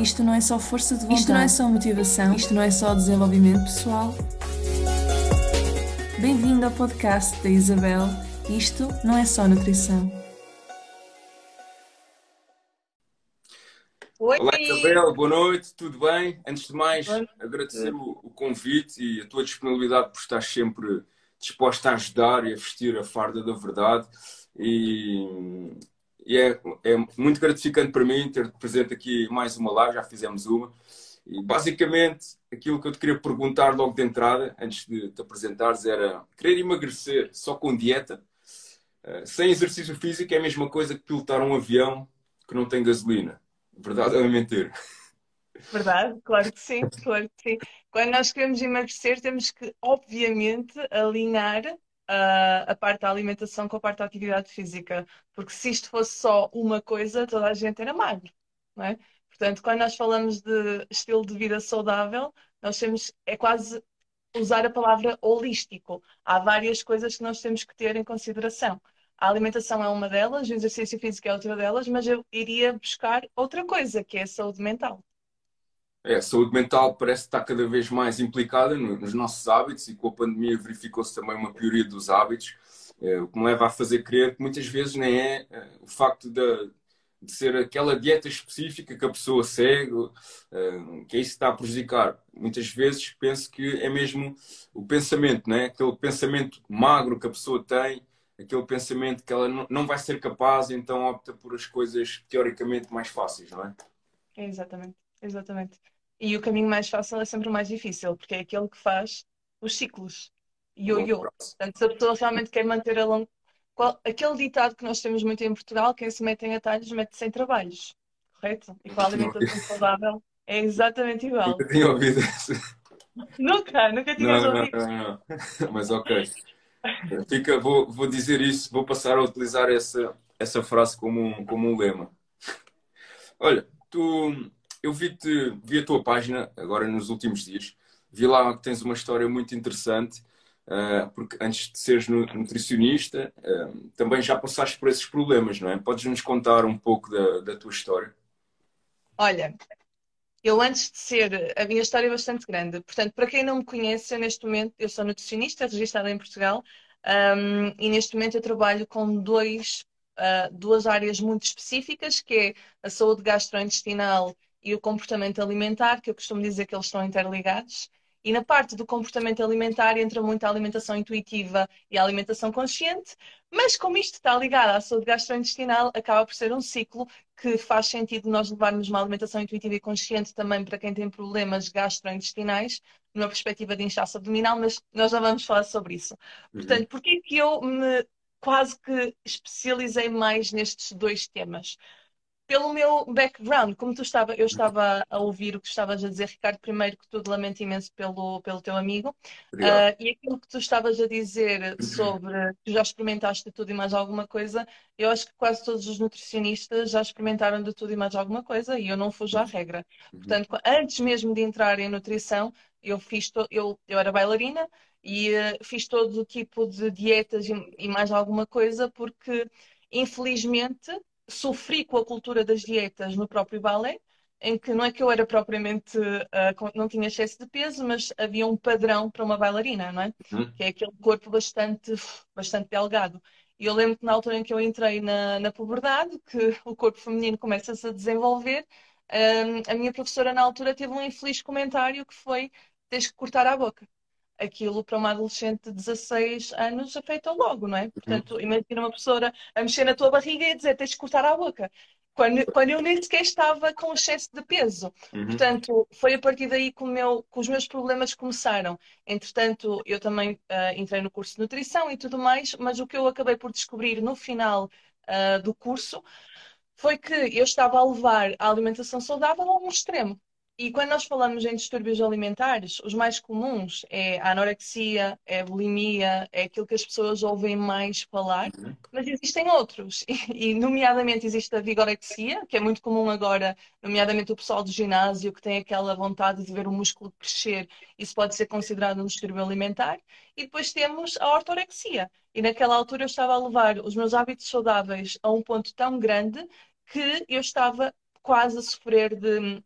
Isto não é só força de vontade. Isto não é só motivação. Isto não é só desenvolvimento pessoal. Bem-vindo ao podcast da Isabel. Isto não é só nutrição. Oi. Olá Isabel, boa noite, tudo bem? Antes de mais, agradecer o, o, convite e a tua disponibilidade por estar sempre disposta a ajudar e a vestir a farda da verdade. E, e é, é muito gratificante para mim ter presente aqui mais uma live, já fizemos uma. E basicamente aquilo que eu te queria perguntar logo de entrada, antes de te apresentares, era querer emagrecer só com dieta, eh, sem exercício físico, é a mesma coisa que pilotar um avião que não tem gasolina. Verdade ou é mentira? Verdade, claro que sim, claro que sim. Quando nós queremos emagrecer, temos que, obviamente, alinhar a, a parte da alimentação com a parte da atividade física. Porque se isto fosse só uma coisa, toda a gente era magro, não é? Portanto, quando nós falamos de estilo de vida saudável, nós temos, é quase usar a palavra holístico. Há várias coisas que nós temos que ter em consideração. A alimentação é uma delas, o exercício físico é outra delas, mas eu iria buscar outra coisa, que é a saúde mental. É, a saúde mental parece estar cada vez mais implicada nos nossos hábitos e com a pandemia verificou-se também uma pioria dos hábitos, é, o que me leva a fazer crer que muitas vezes nem é, é o facto de, de, ser aquela dieta específica que a pessoa segue, é, que é isso que está a prejudicar. Muitas vezes penso que é mesmo o pensamento, né? aquele pensamento magro que a pessoa tem, aquele pensamento que ela não vai ser capaz, então opta por as coisas teoricamente mais fáceis, não é? Exatamente, exatamente. E o caminho mais fácil é sempre o mais difícil, porque é aquele que faz os ciclos. Yo-yo. Portanto, se a pessoa realmente quer manter a longo. Qual... Aquele ditado que nós temos muito em Portugal, quem se mete em atalhos mete sem trabalhos. Correto? E com a alimentação saudável é exatamente igual. Nunca tinha ouvido isso. Nunca, nunca tinha ouvido. Não, não, não. Mas ok. Fica, vou, vou dizer isso, vou passar a utilizar essa, essa frase como um, como um lema. Olha, tu eu vi-te, vi a tua página agora nos últimos dias, vi lá que tens uma história muito interessante, uh, porque antes de seres nutricionista, uh, também já passaste por esses problemas, não é? Podes nos contar um pouco da, da tua história? Olha, eu antes de ser, a minha história é bastante grande. Portanto, para quem não me conhece, neste momento eu sou nutricionista, registrada em Portugal, um, e neste momento eu trabalho com dois, uh, duas áreas muito específicas, que é a saúde gastrointestinal e o comportamento alimentar, que eu costumo dizer que eles estão interligados. E na parte do comportamento alimentar entra muito a alimentação intuitiva e a alimentação consciente, mas como isto está ligado à saúde gastrointestinal, acaba por ser um ciclo que faz sentido nós levarmos uma alimentação intuitiva e consciente também para quem tem problemas gastrointestinais, numa perspectiva de inchaço abdominal, mas nós já vamos falar sobre isso. Uhum. Portanto, porquê é que eu me quase que especializei mais nestes dois temas? Pelo meu background, como tu estava, eu estava a ouvir o que tu estavas a dizer, Ricardo, primeiro que tudo lamento imenso pelo, pelo teu amigo. Uh, e aquilo que tu estavas a dizer sobre que já experimentaste de tudo e mais alguma coisa, eu acho que quase todos os nutricionistas já experimentaram de tudo e mais alguma coisa e eu não fujo à regra. Uhum. Portanto, antes mesmo de entrar em nutrição, eu fiz eu, eu era bailarina e uh, fiz todo o tipo de dietas e, e mais alguma coisa porque infelizmente sofri com a cultura das dietas no próprio balé, em que não é que eu era propriamente, uh, não tinha excesso de peso, mas havia um padrão para uma bailarina, não é? Uhum. Que é aquele corpo bastante, bastante delgado. E eu lembro que na altura em que eu entrei na, na puberdade, que o corpo feminino começa-se a desenvolver, um, a minha professora na altura teve um infeliz comentário que foi: tens que cortar a boca aquilo para uma adolescente de 16 anos afeta logo, não é? Portanto, uhum. imagina uma professora a mexer na tua barriga e dizer tens de cortar a boca. Quando, quando eu nem sequer estava com excesso de peso. Uhum. Portanto, foi a partir daí que, meu, que, os meus problemas começaram. Entretanto, eu também uh, entrei no curso de nutrição e tudo mais, mas o que eu acabei por descobrir no final uh, do curso foi que eu estava a levar a alimentação saudável a um extremo. E quando nós falamos em distúrbios alimentares, os mais comuns é a anorexia, é a bulimia, é aquilo que as pessoas ouvem mais falar, uhum. mas existem outros. E, nomeadamente, existe a vigorexia, que é muito comum agora, nomeadamente o pessoal do ginásio, que tem aquela vontade de ver o músculo crescer. Isso pode ser considerado um distúrbio alimentar. E depois temos a ortorexia. E naquela altura eu estava a levar os meus hábitos saudáveis a um ponto tão grande que eu estava quase a sofrer de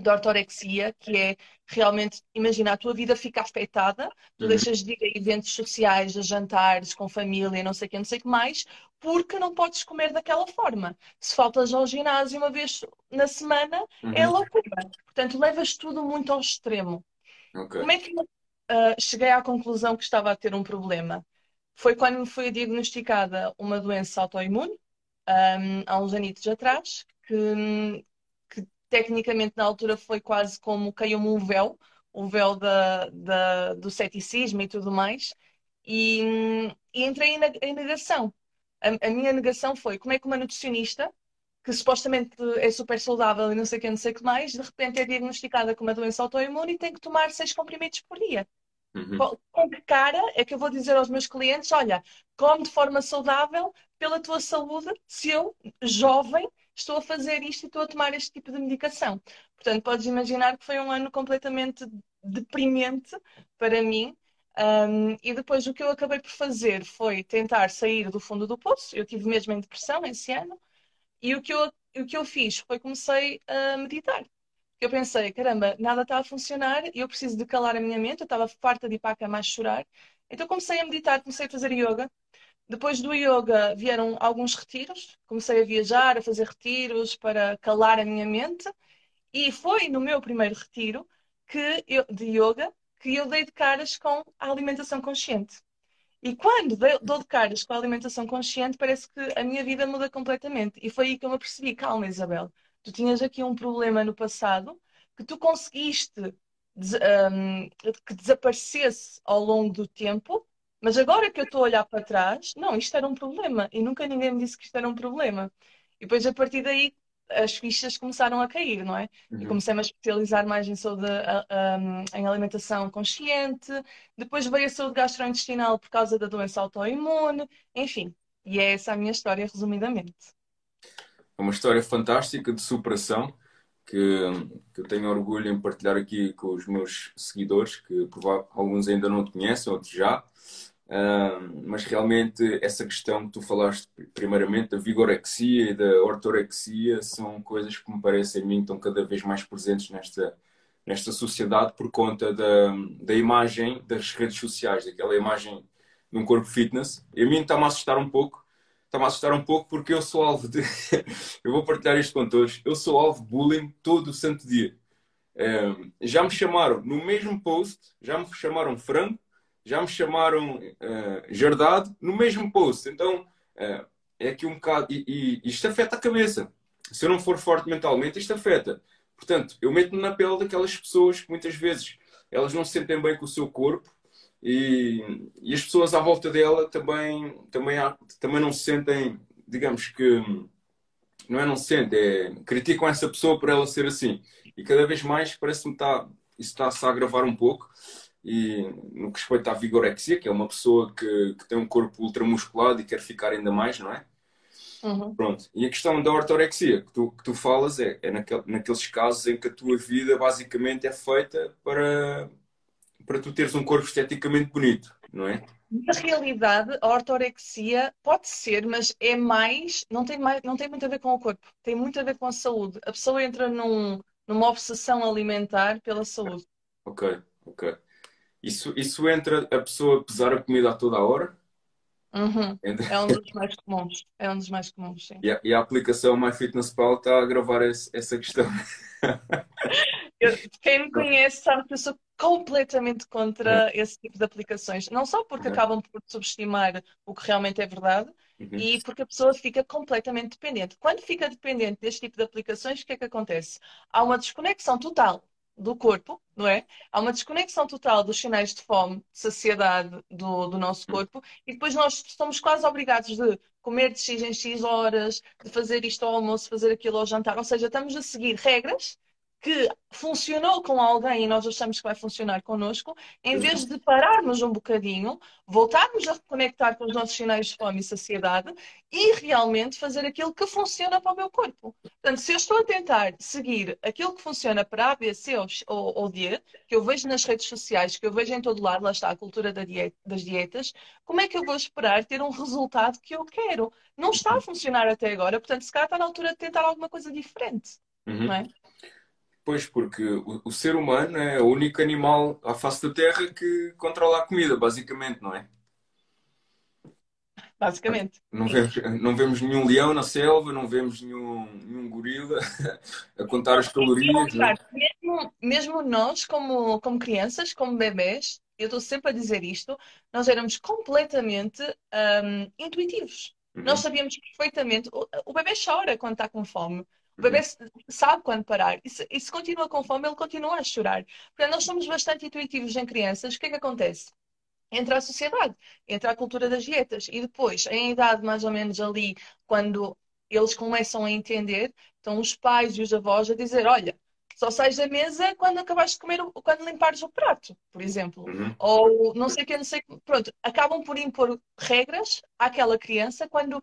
da ortorexia, que é realmente, imagina, a tua vida fica afetada, tu uhum. deixas de ir a eventos sociais, a jantares com família, não sei o que, não sei o que mais, porque não podes comer daquela forma. Se faltas ao ginásio uma vez na semana, é uhum. é loucura. Portanto, levas tudo muito ao extremo. Okay. Como é que eu uh, cheguei à conclusão que estava a ter um problema? Foi quando me foi diagnosticada uma doença autoimune, um, há uns anitos atrás, que, que tecnicamente na altura foi quase como caiu-me um véu, o véu da, da, do ceticismo e tudo mais, e, e entrei em, em negação. A, a, minha negação foi como é que uma nutricionista, que supostamente é super saudável e não sei o que, não sei o que mais, de repente é diagnosticada com uma doença autoimune e tem que tomar seis comprimidos por dia. Uhum. Com que cara é que eu vou dizer aos meus clientes: olha, come de forma saudável pela tua saúde, se eu, jovem, estou a fazer isto e estou a tomar este tipo de medicação. Portanto, podes imaginar que foi um ano completamente deprimente para mim. Um, e depois o que eu acabei por fazer foi tentar sair do fundo do poço. Eu tive mesmo em depressão esse ano. E o que eu, o que eu fiz foi comecei a meditar. Eu pensei, caramba, nada está a funcionar eu preciso de calar a minha mente. Eu estava farta de ir para a cama a chorar. Então comecei a meditar, comecei a fazer yoga. Depois do yoga vieram alguns retiros. Comecei a viajar, a fazer retiros para calar a minha mente. E foi no meu primeiro retiro que eu, de yoga que eu dei de caras com a alimentação consciente. E quando dou de caras com a alimentação consciente, parece que a minha vida muda completamente. E foi aí que eu me apercebi: calma, Isabel, tu tinhas aqui um problema no passado que tu conseguiste um, que desaparecesse ao longo do tempo mas agora que eu estou a olhar para trás, não, isto era um problema e nunca ninguém me disse que isto era um problema. E depois a partir daí as fichas começaram a cair, não é? Uhum. E comecei -me a especializar mais em saúde, em alimentação consciente. Depois veio a saúde gastrointestinal por causa da doença autoimune, enfim. E é essa a minha história, resumidamente. É uma história fantástica de superação que, que eu tenho orgulho em partilhar aqui com os meus seguidores, que alguns ainda não te conhecem, outros já. Mas realmente essa questão que tu falaste primeiramente da vigorexia e da ortorexia são coisas que me parecem a mim estão cada vez mais presentes nesta, nesta sociedade por conta da, da imagem das redes sociais, daquela imagem de um corpo fitness. E a mim está-me a assustar um pouco, está-me a assustar um pouco porque eu sou alvo de. eu vou partilhar isto com todos. Eu sou alvo de bullying todo o santo dia. Uh, já me chamaram no mesmo post, já me chamaram frango já me chamaram uh, Jardado no mesmo post. Então, uh, é aqui um bocado. E, e, isto afeta a cabeça. Se eu não for forte mentalmente, isto afeta. Portanto, eu meto-me na pele daquelas pessoas que muitas vezes elas não se sentem bem com o seu corpo e, e as pessoas à volta dela também, também, há, também não se sentem, digamos que. Não é não se sentem, é, criticam essa pessoa por ela ser assim. E cada vez mais parece-me está, isso está-se a agravar um pouco e no que respeita à vigorexia, que é uma pessoa que, que tem um corpo ultramusculado e quer ficar ainda mais, não é? Uhum. Pronto. E a questão da ortorexia que tu, que tu falas é, é naquel, naqueles casos em que a tua vida basicamente é feita para, para tu teres um corpo esteticamente bonito, não é? Na realidade, a ortorexia pode ser, mas é mais não, tem mais. não tem muito a ver com o corpo, tem muito a ver com a saúde. A pessoa entra num, numa obsessão alimentar pela saúde. Ok, ok. Isso, isso entra a pessoa pesar a comida a toda a hora? Uhum. É um dos mais comuns. É um dos mais comuns, sim. E a, e a aplicação MyFitnessPal está a gravar esse, essa questão. Eu, quem me conhece sabe que eu sou completamente contra uhum. esse tipo de aplicações. Não só porque uhum. acabam por subestimar o que realmente é verdade, uhum. e porque a pessoa fica completamente dependente. Quando fica dependente deste tipo de aplicações, o que é que acontece? Há uma desconexão total do corpo, não é? Há uma desconexão total dos sinais de fome, de saciedade do, do nosso corpo, e depois nós somos quase obrigados de comer de X em X horas, de fazer isto ao almoço, fazer aquilo ao jantar. Ou seja, estamos a seguir regras que funcionou com alguém e nós achamos que vai funcionar connosco, em vez de pararmos um bocadinho, voltarmos a reconectar com os nossos sinais de fome e saciedade e realmente fazer aquilo que funciona para o meu corpo. Portanto, se eu estou a tentar seguir aquilo que funciona para A, B, C ou, ou D, que eu vejo nas redes sociais, que eu vejo em todo lado, lá está a cultura da dieta, das dietas, como é que eu vou esperar ter um resultado que eu quero? Não está a funcionar até agora, portanto, se calhar está na altura de tentar alguma coisa diferente. Uhum. Não é? Pois, porque o, o, ser humano é o único animal à face da Terra que controla a comida, basicamente, não é? Basicamente. Não vemos, não vemos nenhum leão na selva, não vemos nenhum, nenhum gorila a contar as calorias. Né? Mesmo, mesmo nós, como, como crianças, como bebés, eu estou sempre a dizer isto, nós éramos completamente um, intuitivos. Uhum. Nós sabíamos perfeitamente. O, o bebê chora quando está com fome. O bebê sabe quando parar. E se, e se, continua com fome, ele continua a chorar. Portanto, nós somos bastante intuitivos em crianças. O que é que acontece? entra a sociedade, entra a cultura das dietas. E depois, em idade mais ou menos ali, quando eles começam a entender, estão os pais e os avós a dizer: Olha, só sais da mesa quando acabaste de comer, quando limpares o prato, por exemplo. Uhum. Ou não sei o que, não sei Pronto, acabam por impor regras àquela criança quando.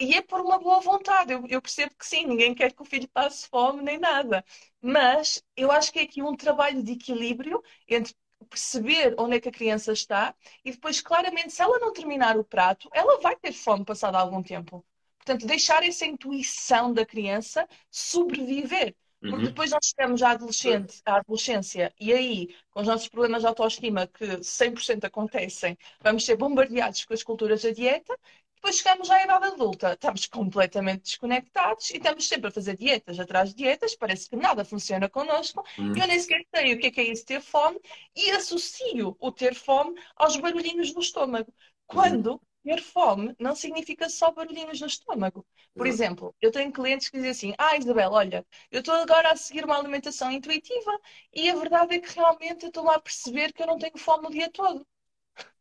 E é por uma boa vontade. Eu, eu percebo que sim, ninguém quer que o filho passe fome nem nada. Mas eu acho que é aqui um trabalho de equilíbrio entre perceber onde é que a criança está e depois, claramente, se ela não terminar o prato, ela vai ter fome passado algum tempo. Portanto, deixar essa intuição da criança sobreviver. Porque uhum. depois nós chegamos à, adolescente, à adolescência e aí, com os nossos problemas de autoestima, que 100% acontecem, vamos ser bombardeados com as culturas da dieta depois chegamos à idade adulta, estamos completamente desconectados e estamos sempre a fazer dietas atrás de dietas, parece que nada funciona connosco hum. eu nem sequer sei o que é, que é isso ter fome e associo o ter fome aos barulhinhos no estômago. Quando hum. ter fome não significa só barulhinhos no estômago. Por hum. exemplo, eu tenho clientes que dizem assim: Ah, Isabel, olha, eu estou agora a seguir uma alimentação intuitiva e a verdade é que realmente estou lá a perceber que eu não tenho fome o dia todo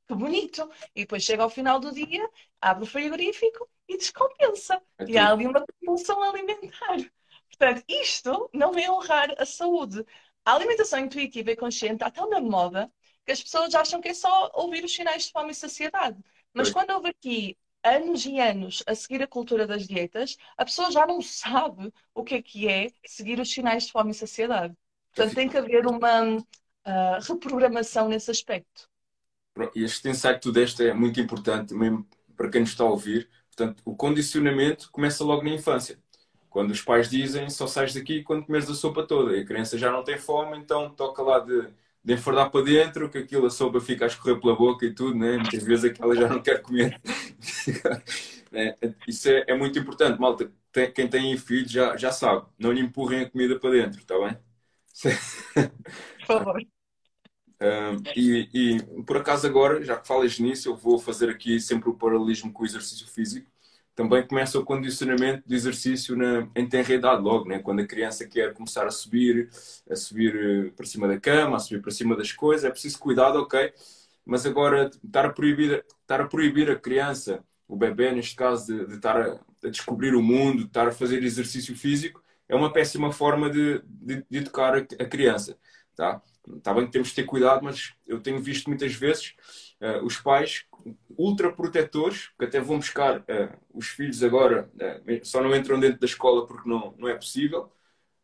que bonito. E depois chega ao final do dia, abre o frigorífico e descompensa. É e há ali uma compulsão alimentar. Portanto, isto não é honrar a saúde. A alimentação intuitiva e consciente está tão na moda que as pessoas acham que é só ouvir os sinais de fome e saciedade. Mas quando houve aqui anos e anos a seguir a cultura das dietas, a pessoa já não sabe o que é que é seguir os sinais de fome e saciedade. Portanto, tem que haver uma uh, reprogramação nesse aspecto. Este insight que tu deste é muito importante, mesmo para quem nos está a ouvir. Portanto, o condicionamento começa logo na infância. Quando os pais dizem só sais daqui quando comeres a sopa toda. E a criança já não tem fome, então toca lá de, de enfardar para dentro, que aquilo a sopa fica a escorrer pela boca e tudo, né? Muitas vezes aquela já não quer comer. é, isso é, é, muito importante, malta. Tem, quem tem filhos já, já sabe. Não lhe empurrem a comida para dentro, está bem? Por favor. E, e, por acaso agora, já que falas nisso, eu vou fazer aqui sempre o paralelismo com o exercício físico. Também começa o condicionamento do exercício na, em tenra idade logo, né? quando a criança quer começar a subir, a subir eh, para cima da cama, a subir para cima das coisas, é preciso cuidado, ok? Mas agora estar a proibir, estar a, proibir a criança, o bebê neste caso, de, de estar a, a, descobrir o mundo, de estar a fazer exercício físico, é uma péssima forma de, de, de educar a, a criança. Tá? Está bem que temos de ter cuidado, mas eu tenho visto muitas vezes uh, os pais ultra protetores, que até vão buscar uh, os filhos agora, uh, só não entram dentro da escola porque não, não é possível,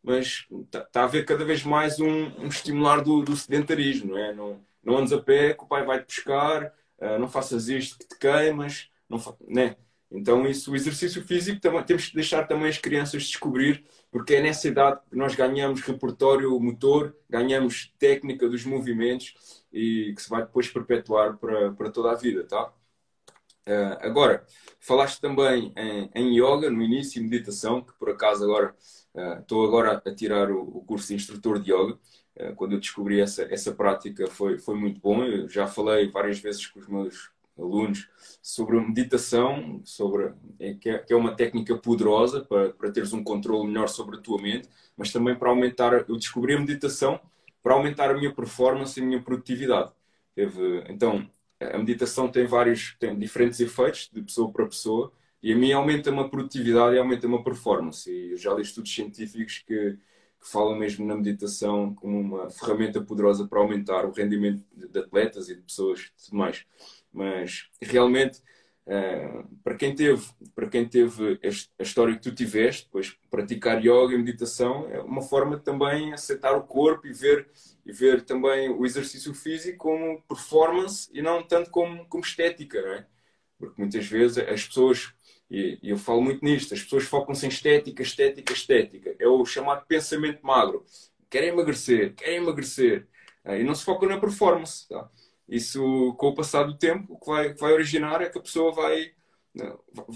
mas está tá a haver cada vez mais um, um estimular do, do, sedentarismo, não é? Não, não andes a pé, que o pai vai te buscar, não faças isto que te queimas, não, né? Então, isso, o exercício físico, também, temos que deixar também as crianças descobrir porque é nessa idade que nós ganhamos repertório motor, ganhamos técnica dos movimentos e que se vai depois perpetuar para, para toda a vida, tá? Uh, agora, falaste também em, em, yoga no início, meditação, que por acaso agora uh, estou agora a tirar o, o, curso de instrutor de yoga. Uh, quando eu descobri essa, essa prática foi, foi muito bom. Eu já falei várias vezes com os meus alunos sobre meditação, sobre é, que, é, que é uma técnica poderosa para, para teres um controle melhor sobre a tua mente, mas também para aumentar. Eu descobri a meditação para aumentar a minha performance e a minha produtividade. Teve, então, a meditação tem vários, tem diferentes efeitos de pessoa para pessoa e a mim aumenta-me a produtividade e aumenta-me a performance. E já li estudos científicos que falam mesmo na meditação como uma ferramenta poderosa para aumentar o rendimento de atletas e de pessoas e tudo mais mas realmente uh, para quem teve para quem teve a história que tu tiveste pois praticar yoga e meditação é uma forma de também aceitar o corpo e ver e ver também o exercício físico como performance e não tanto como, como estética não é? porque muitas vezes as pessoas e, eu falo muito nisto as pessoas focam-se em estética estética estética é o chamado pensamento magro querem emagrecer, querem emagrecer, uh, e não se focam na performance. Tá? Isso, com o passar do tempo, o que vai, vai originar é que a pessoa vai,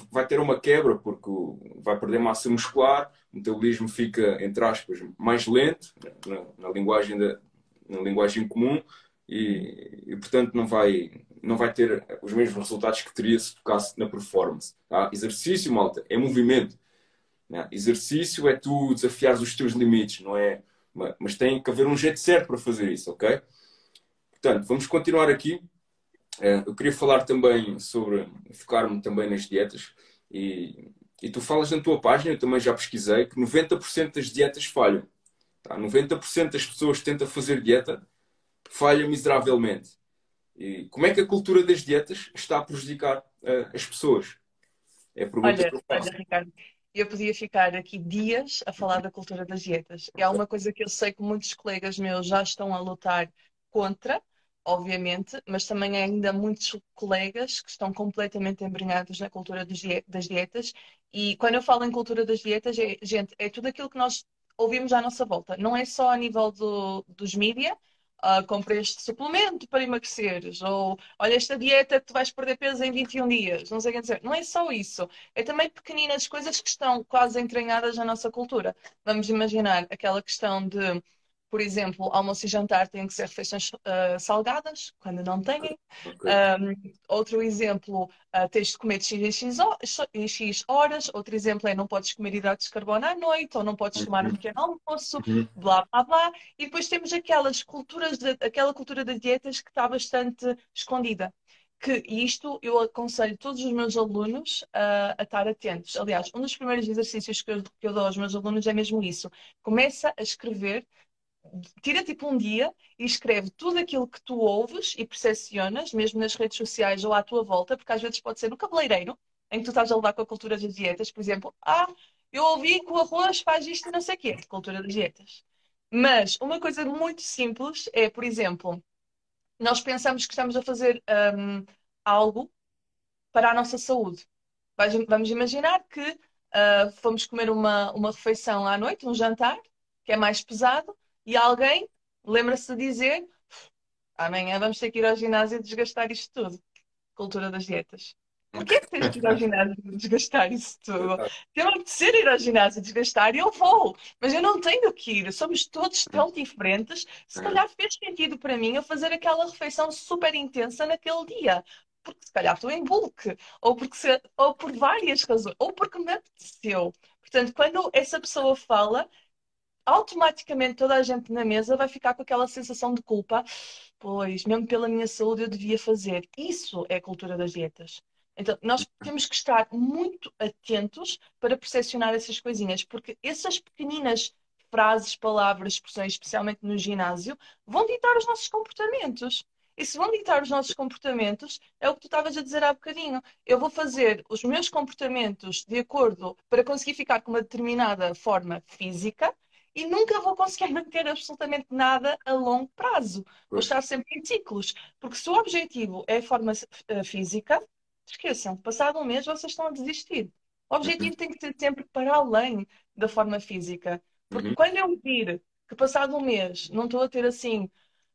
vai ter uma quebra, porque vai perder massa muscular, o metabolismo fica, entre aspas, mais lento, na, na linguagem, da, na linguagem comum, e, e, portanto não vai, não vai ter os mesmos resultados que teria se focasse na performance. Tá? Exercício, malta, é movimento. Né? Exercício é tu desafiar os teus limites, não é? Mas tem que haver um jeito certo para fazer isso, ok? Portanto, vamos continuar aqui. Eh, eu queria falar também sobre, focar-me também nas dietas. E, e tu falas na tua página, eu também já pesquisei, que 90% das dietas falham. Tá? 90% das pessoas tentam fazer dieta falham miseravelmente. E como é que a cultura das dietas está a prejudicar uh, as pessoas? É a pergunta olha, que eu faço. Olha, Ricardo, eu podia ficar aqui dias a falar da cultura das dietas. É uma coisa que eu sei que muitos colegas meus já estão a lutar contra, obviamente, mas também há ainda muitos colegas que estão completamente embrenhados na cultura das dietas. E quando eu falo em cultura das dietas, é, gente, é tudo aquilo que nós ouvimos à nossa volta. Não é só a nível do, dos mídias, uh, comprei este suplemento para emagreceres, ou olha esta dieta que tu vais perder peso em 21 dias, não sei o que dizer. Não é só isso, é também pequeninas coisas que estão quase entranhadas na nossa cultura. Vamos imaginar aquela questão de por exemplo, almoço e jantar têm que ser refeições uh, salgadas, quando não têm. Okay. Um, outro exemplo, uh, tens de comer de X em X, horas. Outro exemplo é não podes comer hidratos de carbono à noite, ou não podes tomar um pequeno almoço, uhum. blá, blá, blá. E depois temos aquelas culturas, de, aquela cultura das dietas que está bastante escondida que isto eu aconselho todos os meus alunos uh, a estar atentos. Aliás, um dos primeiros exercícios que eu, que eu, dou aos meus alunos é mesmo isso. Começa a escrever tira tipo um dia e escreve tudo aquilo que tu ouves e percepcionas, mesmo nas redes sociais ou à tua volta, porque às vezes pode ser no cabeleireiro, em que tu estás a levar com a cultura das dietas, por exemplo, ah, eu ouvi que o arroz faz isto e não sei o quê, cultura das dietas. Mas uma coisa muito simples é, por exemplo, nós pensamos que estamos a fazer um, algo para a nossa saúde. Vamos imaginar que uh, fomos comer uma, uma refeição à noite, um jantar, que é mais pesado, e alguém lembra-se de dizer amanhã vamos ter que ir ao ginásio e desgastar isto tudo. Cultura das dietas. Porquê que tens que ir ao ginásio e desgastar isso tudo? Se eu apetecer ir ao ginásio e desgastar, eu vou. Mas eu não tenho que ir. Somos todos tão diferentes. Se calhar fez sentido para mim eu fazer aquela refeição super intensa naquele dia. Porque se calhar estou em bulk. Ou, porque se, ou por várias razões. Ou porque me apeteceu. Portanto, quando essa pessoa fala, automaticamente toda a gente na mesa vai ficar com aquela sensação de culpa. Pois, mesmo pela minha saúde, eu devia fazer. Isso é a cultura das dietas. Então, nós temos que estar muito atentos para percepcionar essas coisinhas, porque essas pequeninas frases, palavras, expressões, especialmente no ginásio, vão ditar os nossos comportamentos. E se vão ditar os nossos comportamentos, é o que tu estavas a dizer há bocadinho. Eu vou fazer os meus comportamentos de acordo para conseguir ficar com uma determinada forma física e nunca vou conseguir manter absolutamente nada a longo prazo. Vou estar sempre em ciclos. Porque se o objetivo é a forma uh, física, esqueçam, passado um mês vocês estão a desistir. O objetivo uhum. tem que ser sempre para além da forma física. Porque uhum. quando eu vir que passado um mês não estou a ter assim,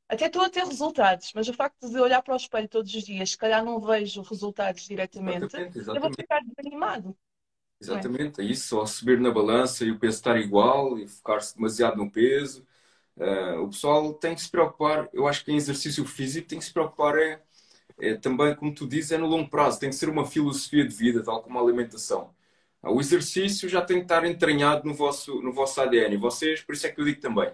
até estou a ter resultados, mas o facto de olhar para o espelho todos os dias, se calhar não vejo resultados diretamente, exatamente, exatamente. eu vou ficar desanimado. Exatamente, é isso. Só subir na balança e o peso estar igual e focar-se demasiado no peso. Uh, o pessoal tem que se preocupar, eu acho que em exercício físico tem que se preocupar é, é, também, como tu dizes, é no longo prazo. Tem que ser uma filosofia de vida, tal como a alimentação. Uh, o exercício já tem que estar entranhado no vosso, no vosso ADN. E vocês, por isso é que eu digo também,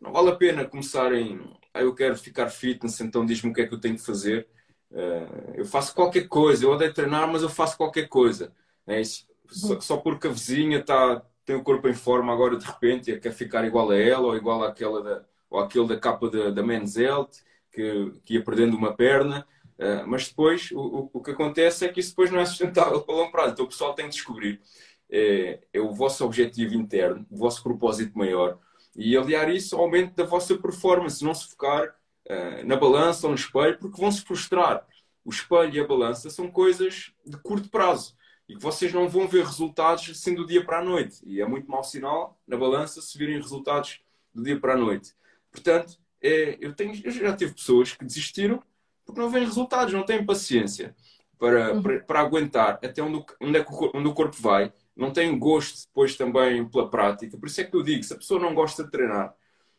não vale a pena começarem, ah, eu quero ficar fitness, então diz-me o que é que eu tenho que fazer. Uh, eu faço qualquer coisa, eu odeio treinar, mas eu faço qualquer coisa. É isso só, só, porque a vizinha tá, tem o corpo em forma agora de repente e quer ficar igual a ela ou igual àquela da, ou àquele da capa da, da Men's Health que, que ia perdendo uma perna. Uh, mas depois o, o, que acontece é que isso depois não é sustentável para longo prazo. Então o pessoal tem que descobrir é, é o vosso objetivo interno, o vosso propósito maior e aliar isso ao aumento da vossa performance, não se focar uh, na balança ou no espelho, porque vão se frustrar. O espelho e a balança são coisas de curto prazo e que vocês não vão ver resultados assim do dia para a noite. E é muito mau sinal na balança se virem resultados do dia para a noite. Portanto, é, eu, tenho, eu já tive pessoas que desistiram porque não vêem resultados, não têm paciência para, uhum. para, para, aguentar até onde, onde, é o, onde o corpo vai, não têm gosto depois também pela prática. Por isso é que eu digo, se a pessoa não gosta de treinar,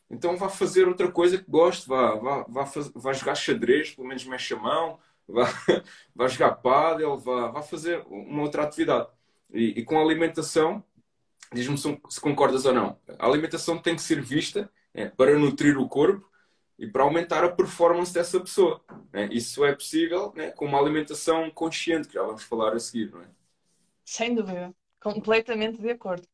então vá fazer outra coisa que goste, vá, vá, vá, vá jogar xadrez, pelo menos mexe a mão, vá, vá jogar pádel, vá, vá fazer uma outra atividade. E, e com a alimentação, diz-me se, se concordas ou não, a alimentação tem que ser vista é, para nutrir o corpo e para aumentar a performance dessa pessoa. Né? Isso é possível né, com uma alimentação consciente, que já vamos falar a seguir, não é? Sem dúvida, completamente de acordo.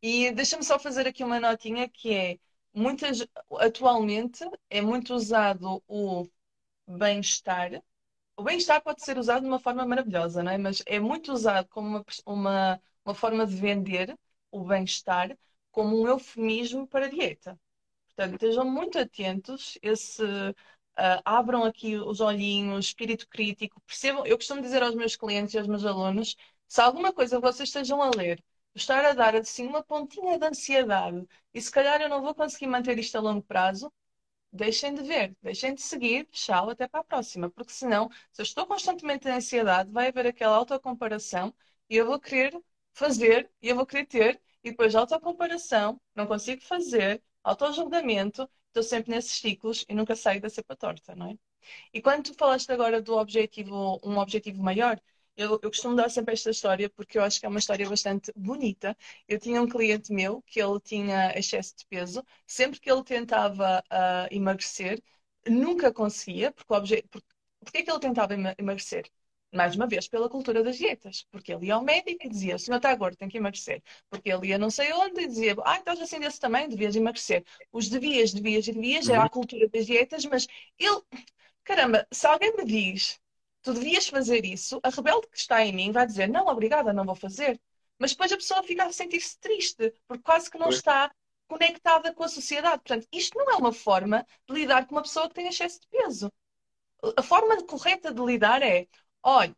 E deixa-me só fazer aqui uma notinha que é muitas atualmente é muito usado o bem-estar. O bem-estar pode ser usado de uma forma maravilhosa, não é? Mas é muito usado como uma, uma, uma forma de vender o bem-estar como um eufemismo para a dieta. Portanto, estejam muito atentos, esse, uh, abram aqui os olhinhos, espírito crítico, percebam. Eu costumo dizer aos meus clientes e aos meus alunos: se alguma coisa vocês estejam a ler estar a dar assim uma pontinha de ansiedade e se calhar eu não vou conseguir manter isto a longo prazo, deixem de ver, deixem de seguir, tchau, até para a próxima. Porque senão, se eu estou constantemente em ansiedade, vai haver aquela autocomparação e eu vou querer fazer e eu vou querer ter e depois autocomparação, não consigo fazer, autojulgamento, estou sempre nesses ciclos e nunca saio da cepa torta, não é? E quando tu falaste agora do objetivo, um objetivo maior, eu, eu, costumo dar sempre esta história porque eu acho que é uma história bastante bonita. Eu tinha um cliente meu que ele tinha excesso de peso. Sempre que ele tentava uh, emagrecer, nunca conseguia. Porque o obje... Por... Porquê é que ele tentava emagrecer? Mais uma vez, pela cultura das dietas. Porque ele ia ao médico e dizia: o senhor está gordo, tem que emagrecer. Porque ele ia não sei onde e dizia: ah, estás assim desse tamanho, devias emagrecer. Os devias, devias e devias, uhum. era a cultura das dietas, mas ele. Caramba, se alguém me diz tu devias fazer isso, a rebelde que está em mim vai dizer, não, obrigada, não vou fazer. Mas depois a pessoa fica a sentir-se triste, porque quase que não está conectada com a sociedade. Portanto, isto não é uma forma de lidar com uma pessoa que tem excesso de peso. A forma correta de lidar é, olha,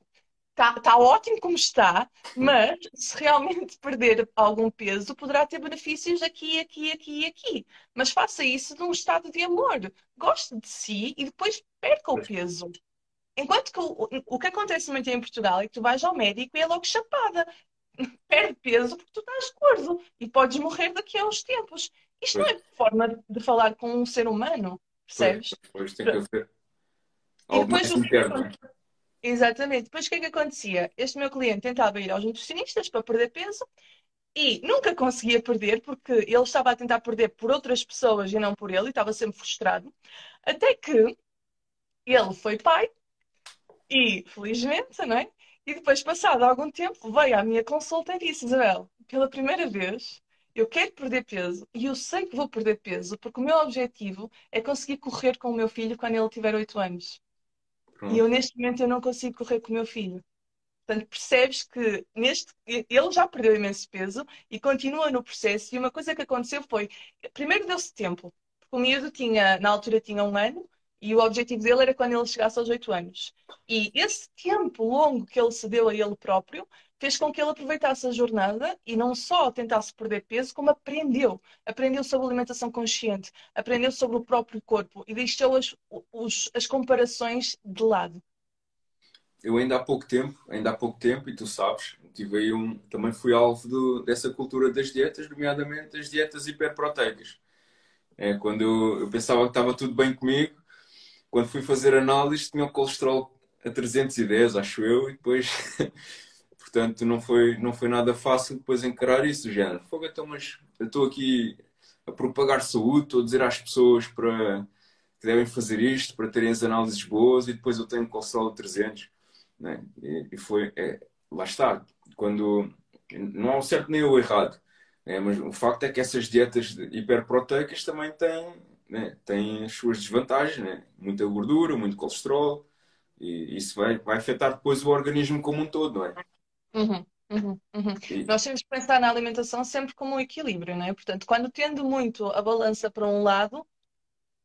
está tá ótimo como está, mas se realmente perder algum peso, poderá ter benefícios aqui, aqui, aqui e aqui. Mas faça isso num estado de amor. Goste de si e depois perca o peso. Enquanto que o, o que acontece muito em Portugal é que tu vais ao médico e é logo chapada. Perde peso porque tu estás gordo e podes morrer daqui a uns tempos. Isto pois. não é forma de falar com um ser humano, percebes? Pois, pois tem que haver algo depois, interno. Exatamente. Depois o que é que acontecia? Este meu cliente tentava ir aos nutricionistas para perder peso e nunca conseguia perder porque ele estava a tentar perder por outras pessoas e não por ele e estava sempre frustrado. Até que ele foi pai e, felizmente, não é? E depois, passado algum tempo, veio à minha consulta e disse: Isabel, pela primeira vez, eu quero perder peso e eu sei que vou perder peso porque o meu objetivo é conseguir correr com o meu filho quando ele tiver 8 anos. Pronto. E eu, neste momento, eu não consigo correr com o meu filho. Portanto, percebes que neste, ele já perdeu imenso peso e continua no processo. E uma coisa que aconteceu foi: primeiro deu-se tempo, porque o miúdo tinha, na altura tinha um ano, e o objetivo dele era quando ele chegasse aos 8 anos. E esse tempo longo que ele se deu a ele próprio fez com que ele aproveitasse a jornada e não só tentasse perder peso, como aprendeu. Aprendeu sobre alimentação consciente, aprendeu sobre o próprio corpo e deixou as, os, as comparações de lado. Eu ainda há pouco tempo, ainda há pouco tempo, e tu sabes, tive aí um, também fui alvo do, dessa cultura das dietas, nomeadamente as dietas hiperproteicas. É, quando eu, eu pensava que estava tudo bem comigo, quando fui fazer análise tinha o colesterol a 310, acho eu, e depois, portanto, não foi, não foi nada fácil depois encarar isso, género. Fogo, então, mas eu estou aqui a propagar saúde, estou a dizer às pessoas para que devem fazer isto, para terem as análises boas, e depois eu tenho colesterol a 300, né? e, e foi, é, lá está, quando não há o certo nem o errado, né? mas o facto é que essas dietas hiperproteicas também têm né, tem as suas desvantagens, né? muita gordura, muito colesterol, e isso vai, vai afetar depois o organismo como um todo, não é? Uhum, uhum, uhum. E... Nós temos que pensar na alimentação sempre como um equilíbrio, não é? Portanto, quando tende muito a balança para um lado,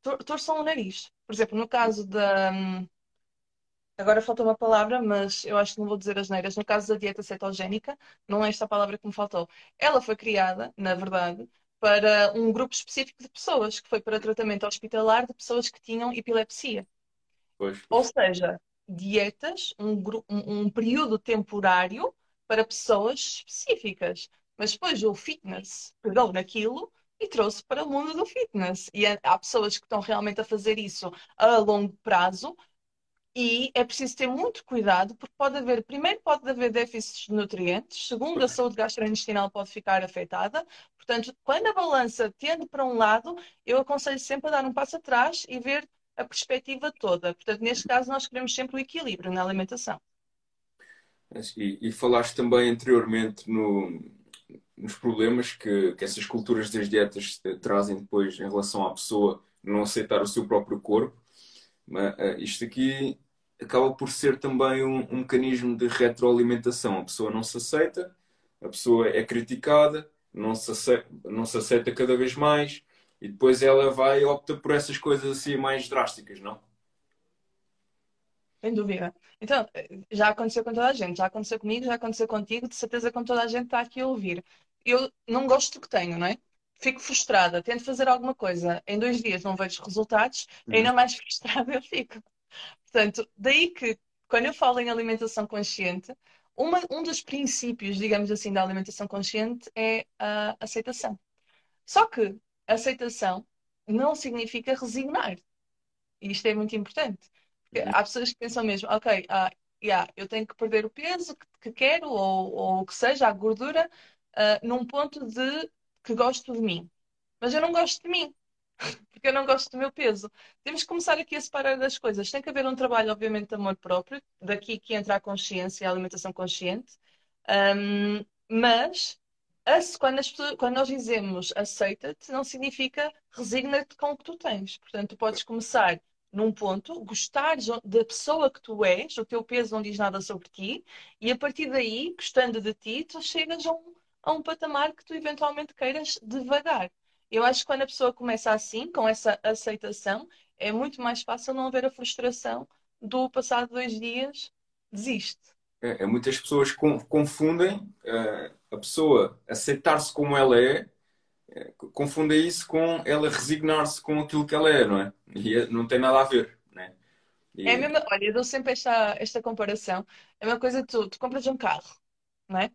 tor torçam o nariz. Por exemplo, no caso da. Agora faltou uma palavra, mas eu acho que não vou dizer as neiras. No caso da dieta cetogénica, não é esta a palavra que me faltou. Ela foi criada, na verdade, para um grupo específico de pessoas, que foi para tratamento hospitalar de pessoas que tinham epilepsia. Pois. Ou seja, dietas, um, um, um período temporário para pessoas específicas. Mas depois o fitness pegou naquilo e trouxe para o mundo do fitness. E há pessoas que estão realmente a fazer isso a longo prazo e é preciso ter muito cuidado, porque pode haver, primeiro, pode haver déficits de nutrientes, segundo, a saúde gastrointestinal pode ficar afetada. Portanto, quando a balança tende para um lado, eu aconselho sempre a dar um passo atrás e ver a perspectiva toda. Portanto, neste caso, nós queremos sempre o equilíbrio na alimentação. E, e falaste também anteriormente no, nos problemas que, que essas culturas das dietas trazem depois em relação à pessoa não aceitar o seu próprio corpo. Mas, uh, isto aqui acaba por ser também um, um, mecanismo de retroalimentação. A pessoa não se aceita, a pessoa é criticada, não se aceita, não se aceita cada vez mais e depois ela vai e opta por essas coisas assim mais drásticas, não? Sem dúvida. Então, já aconteceu com toda a gente, já aconteceu comigo, já aconteceu contigo, de certeza com toda a gente está aqui a ouvir. Eu não gosto do que tenho, não é? Fico frustrada, tento fazer alguma coisa, em dois dias não vejo resultados, uhum. ainda mais frustrada eu fico. Portanto, daí que, quando eu falo em alimentação consciente, uma, um dos princípios, digamos assim, da alimentação consciente é a aceitação. Só que aceitação não significa resignar. E isto é muito importante. Porque uhum. há pessoas que pensam mesmo, ok, uh, yeah, eu tenho que perder o peso que, que quero, ou o que seja, a gordura, uh, num ponto de que gosto de mim. Mas eu não gosto de mim porque eu não gosto do meu peso. Temos que começar aqui a separar as coisas. Tem que haver um trabalho, obviamente, de amor próprio, daqui que entra a consciência e a alimentação consciente. Um, mas quando, pessoas, quando, nós dizemos aceita-te, não significa resigna-te com o que tu tens. Portanto, tu podes começar num ponto, gostar da pessoa que tu és, o teu peso não diz nada sobre ti, e a partir daí, gostando de ti, tu chegas a um, a um patamar que tu eventualmente queiras devagar. Eu acho que quando a pessoa começa assim, com essa aceitação, é muito mais fácil não haver a frustração do passado dois dias, desiste. É, é muitas pessoas confundem uh, a pessoa aceitar-se como ela é, é confundem isso com ela resignar-se com aquilo que ela é, não é? E é, não tem nada a ver. Né? E... É a mesma, olha, eu dou sempre esta, esta comparação. É uma coisa, tu, tu compras um carro, não é?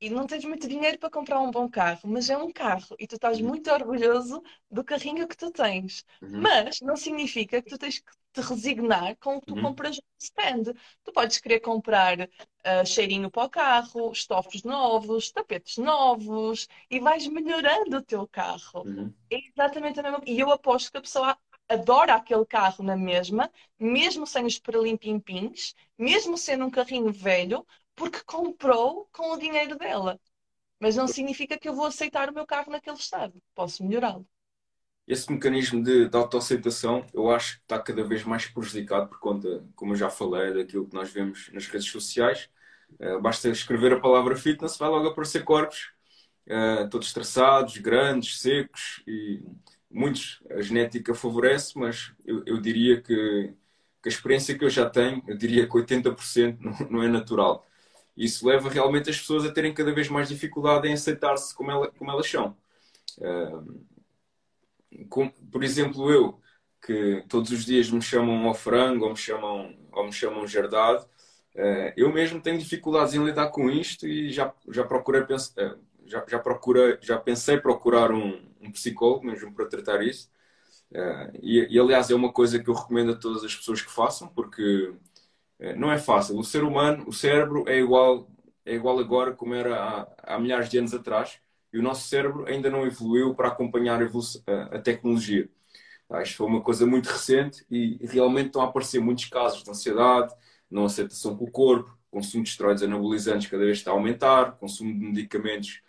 E não tens muito dinheiro para comprar um bom carro, mas é um carro e tu estás uhum. muito orgulhoso do carrinho que tu tens. Uhum. Mas não significa que tu tens que te resignar com o que tu uhum. compras no stand. Tu podes querer comprar uh, cheirinho para o carro, estofos novos, tapetes novos e vais melhorando o teu carro. Uhum. É exatamente a mesma E eu aposto que a pessoa adora aquele carro na mesma, mesmo sem os perlimpimpins, mesmo sendo um carrinho velho, porque comprou com o dinheiro dela. Mas não significa que eu vou aceitar o meu carro naquele estado. Posso melhorá-lo. Esse mecanismo de, de autoaceitação eu acho que está cada vez mais prejudicado por conta, como eu já falei, daquilo que nós vemos nas redes sociais. Uh, basta escrever a palavra fitness, vai logo aparecer corpos, uh, todos traçados, grandes, secos e muitos a genética favorece, mas eu, eu diria que, que, a experiência que eu já tenho, eu diria que 80% não, não é natural. Isso leva realmente as pessoas a terem cada vez mais dificuldade em aceitar-se como, ela, como elas são. Uh, com, por exemplo, eu, que todos os dias me chamam ao frango ou me chamam, ou me chamam jardado, uh, eu mesmo tenho dificuldades em lidar com isto e já, já procurei uh, já, já, procurei, já pensei procurar um, um psicólogo mesmo para tratar isso. Uh, e, e, aliás, é uma coisa que eu recomendo a todas as pessoas que façam, porque não é fácil. O ser humano, o cérebro é igual, é igual agora como era há, há milhares de anos atrás e o nosso cérebro ainda não evoluiu para acompanhar a, a, tecnologia. Ah, isto foi uma coisa muito recente e realmente estão a aparecer muitos casos de ansiedade, não aceitação com o corpo, consumo de esteroides anabolizantes cada vez está a aumentar, consumo de medicamentos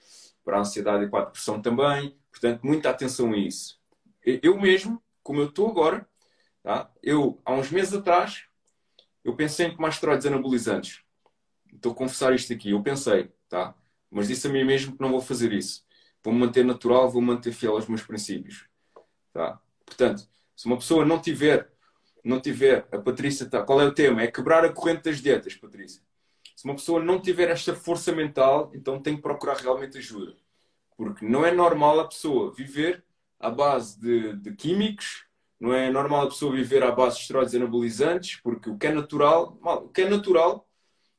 para a ansiedade e para a depressão também. Portanto, muita atenção a isso. Eu mesmo, como eu estou agora, tá? eu há uns meses atrás eu pensei em tomar esteroides anabolizantes. Estou a confessar isto aqui. Eu pensei, tá? Mas disse a mim mesmo que não vou fazer isso. Vou-me manter natural, vou manter fiel aos meus princípios. Tá? Portanto, se uma pessoa não tiver, não tiver, a Patrícia, tá, qual é o tema? É quebrar a corrente das dietas, Patrícia. Se uma pessoa não tiver esta força mental, então tem que procurar realmente ajuda. Porque não é normal a pessoa viver à base de, de químicos, não é normal a pessoa viver à base de esteroides anabolizantes, porque o que é natural, mal, o que é natural,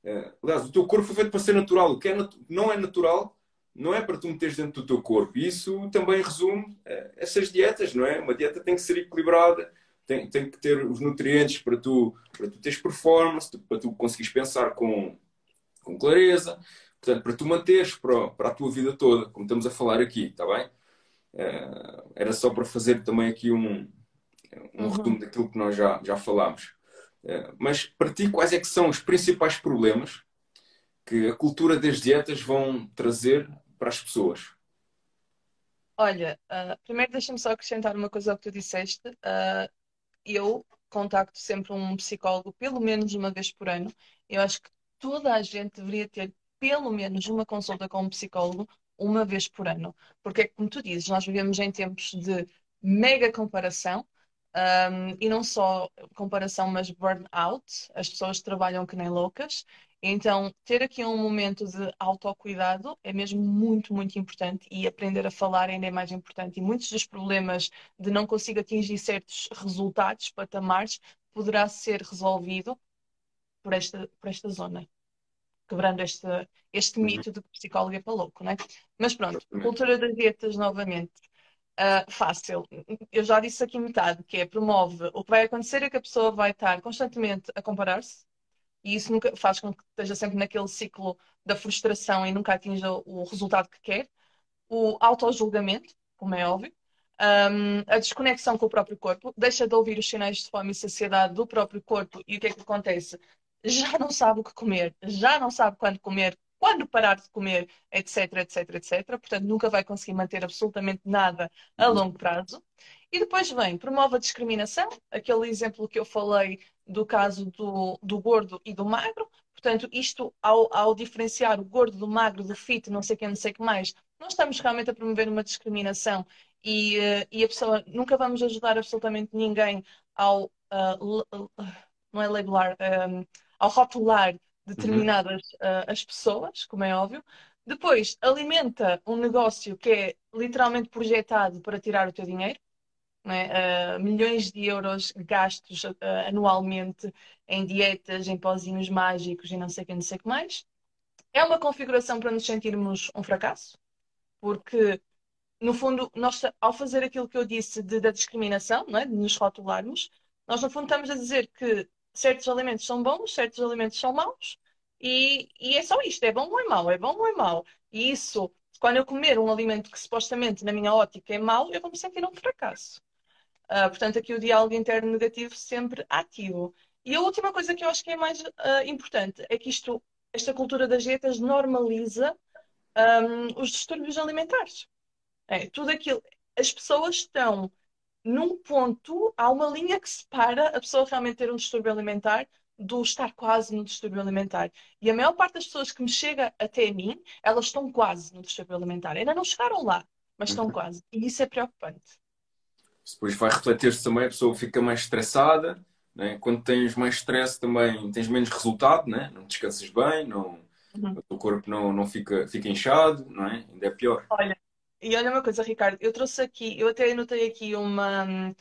é, aliás, o teu corpo foi feito para ser natural, o que é não é natural não é para tu meteres dentro do teu corpo. Isso também resume é, essas dietas, não é? Uma dieta tem que ser equilibrada, tem, tem que ter os nutrientes para tu, para tu teres performance, para tu conseguires pensar com, com clareza, portanto, para tu manteres para, para a tua vida toda, como estamos a falar aqui, está bem? É, era só para fazer também aqui um, um uhum. resumo daquilo que nós já, já falámos. É, mas para ti, quais é que são os principais problemas que a cultura das dietas vão trazer para as pessoas? Olha, uh, primeiro deixa-me só acrescentar uma coisa ao que tu disseste. Uh, eu contacto sempre um psicólogo pelo menos uma vez por ano. Eu acho que toda a gente deveria ter pelo menos uma consulta com um psicólogo uma vez por ano. Porque, como tu dizes, nós vivemos em tempos de mega comparação. Um, e não só comparação, mas burnout. As pessoas trabalham que nem loucas. Então, ter aqui um momento de autocuidado é mesmo muito, muito importante e aprender a falar ainda é mais importante. E muitos dos problemas de não conseguir atingir certos resultados, patamares, poderá ser resolvido por esta, por esta zona. Quebrando este, este uhum. mito de que psicólogo é para louco, não é? Mas pronto, cultura das dietas novamente. Uh, fácil. Eu já disse aqui metade, que é promove. O que vai acontecer é que a pessoa vai estar constantemente a comparar-se, e isso nunca faz com que esteja sempre naquele ciclo da frustração e nunca atinja o resultado que quer. O auto-julgamento, como é óbvio, um, a desconexão com o próprio corpo, deixa de ouvir os sinais de fome e saciedade do próprio corpo e o que é que acontece? Já não sabe o que comer, já não sabe quando comer, quando parar de comer, etc, etc, etc. Portanto, nunca vai conseguir manter absolutamente nada a uhum. longo prazo. E depois vem, promove a discriminação, aquele exemplo que eu falei do caso do, do gordo e do magro. Portanto, isto, ao, ao diferenciar o gordo do magro, do fit, não sei o que, não sei o que mais, nós estamos realmente a promover uma discriminação e, uh, e a pessoa, nunca vamos ajudar absolutamente ninguém ao, uh, não é labelar, um, ao rotular determinadas uh, as pessoas, como é óbvio. Depois, alimenta um negócio que é literalmente projetado para tirar o teu dinheiro uh, milhões de euros gastos uh, anualmente em dietas, em pozinhos mágicos e não sei o que, não sei o que mais. É uma configuração para nos sentirmos um fracasso, porque, no fundo, nós, ao fazer aquilo que eu disse de, da discriminação, é? de nos rotularmos, nós, no fundo, estamos a dizer que certos alimentos são bons, certos alimentos são maus, e, e é só isto: é bom ou é mau, é bom ou é mau. E isso, quando eu comer um alimento que supostamente, na minha ótica, é mau, eu vou me sentir um fracasso. Uh, portanto, aqui o diálogo interno negativo sempre ativo. E a última coisa que eu acho que é mais uh, importante é que isto, esta cultura das dietas normaliza um, os distúrbios alimentares. É, tudo aquilo. As pessoas estão num ponto, há uma linha que separa a pessoa realmente ter um distúrbio alimentar do estar quase no distúrbio alimentar. E a maior parte das pessoas que me chega até mim, elas estão quase no distúrbio alimentar. Ainda não chegaram lá, mas estão uhum. quase. E isso é preocupante depois vai refletir-se também, a pessoa fica mais estressada. Né? Quando tens mais stress também tens menos resultado, né? não descansas bem, não, uhum. o teu corpo não, não fica, fica inchado, não é? ainda é pior. Olha, e olha uma coisa, Ricardo, eu trouxe aqui, eu até anotei aqui uma.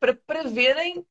para, para verem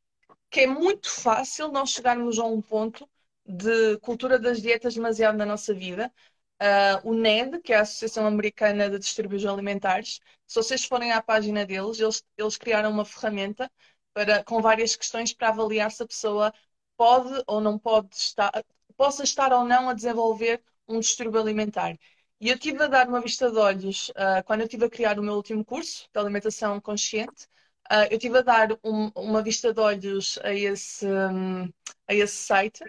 que é muito fácil nós chegarmos a um ponto de cultura das dietas demasiado na nossa vida. Uh, o NED, que é a Associação Americana de Distúrbios Alimentares, se vocês forem à página deles, eles, eles criaram uma ferramenta para, com várias questões para avaliar se a pessoa pode ou não pode estar, possa estar ou não a desenvolver um distúrbio alimentar. E eu tive a dar uma vista de olhos uh, quando eu estive a criar o meu último curso de alimentação consciente. Uh, eu tive a dar um, uma vista de olhos a esse, um, a esse site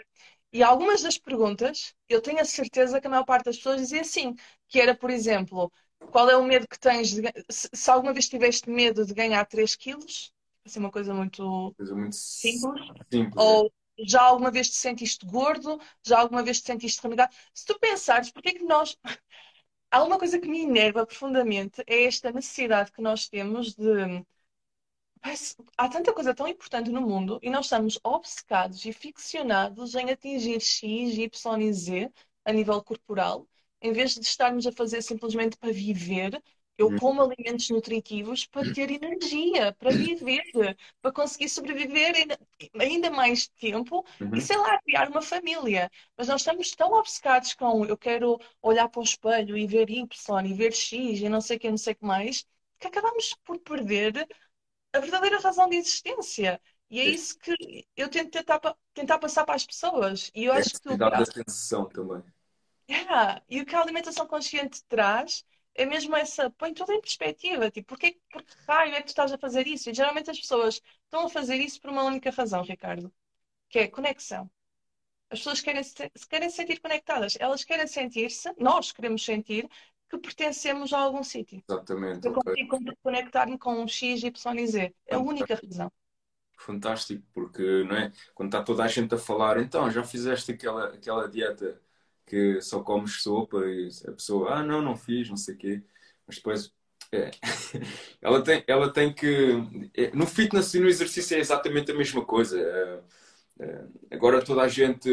e algumas das perguntas, eu tenho a certeza que a maior parte das pessoas dizia sim, que era, por exemplo, qual é o medo que tens de, se, se alguma vez tiveste medo de ganhar 3 quilos, assim uma coisa muito, coisa muito simples, simples, ou é. Já alguma vez te sentiste gordo, já alguma vez te sentiste renegado. Se tu pensares, porque é que nós há uma coisa que me enerva profundamente é esta necessidade que nós temos de há tanta coisa tão importante no mundo e nós estamos obcecados e ficcionados em atingir X, Y e Z a nível corporal, em vez de estarmos a fazer simplesmente para viver Eu uhum. como alimentos nutritivos para ter energia, para viver, para conseguir sobreviver ainda, ainda mais tempo uhum. e, sei lá, criar uma família. Mas nós estamos tão obcecados com eu quero olhar para o espelho e ver Y e ver X e não sei o que, não sei o que mais, que acabamos por perder a verdadeira razão de existência. E é isso que eu tento tentar, tentar passar para as pessoas. E eu é acho que tu. da atenção também. Yeah. E o que a alimentação consciente traz é mesmo essa, põe tudo em perspectiva, tipo, porque, porque raio é que tu estás a fazer isso? E geralmente as pessoas estão a fazer isso por uma única razão, Ricardo, que é conexão. As pessoas querem se, querem sentir conectadas, elas querem sentir-se, nós queremos sentir que pertencemos a algum sítio. Exatamente. Eu okay. consigo conectar-me com um X, Y e Z. É a única razão. Fantástico, porque não é? quando está toda a gente a falar, então já fizeste aquela, aquela dieta que só comes sopa e a pessoa, ah, não, não fiz, não sei o quê. Mas depois, é, ela, tem, ela tem que. É, no fitness e no exercício é exatamente a mesma coisa. É, é, agora toda a gente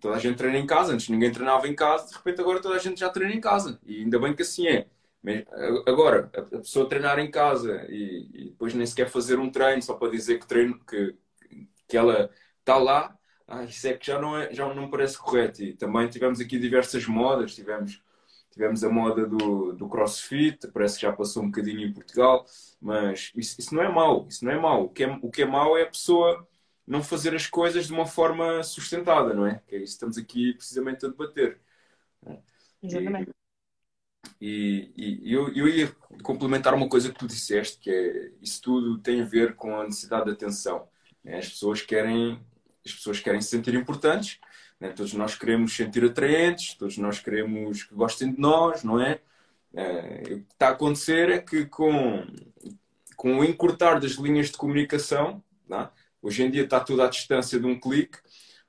toda a gente treina em casa, antes ninguém treinava em casa, de repente agora toda a gente já treina em casa. E ainda bem que assim é. Agora, a pessoa treinar em casa e, e depois nem sequer fazer um treino só para dizer que treino que, que ela está lá, ah, isso é que já não, é, já não parece correto. E também tivemos aqui diversas modas, tivemos, tivemos a moda do, do crossfit, parece que já passou um bocadinho em Portugal, mas isso, isso não é mau, isso não é mau. O que é, o que é mau é a pessoa não fazer as coisas de uma forma sustentada, não é? Que é isso que estamos aqui precisamente a debater. Exatamente. E, e, e eu, eu ia complementar uma coisa que tu disseste, que é isso tudo tem a ver com a necessidade de atenção. As pessoas querem as pessoas querem se sentir importantes, né? todos nós queremos sentir atraentes, todos nós queremos que gostem de nós, não é? é? o que está a acontecer é que com, com o encurtar das linhas de comunicação, é? hoje em dia está tudo à distância de um clique,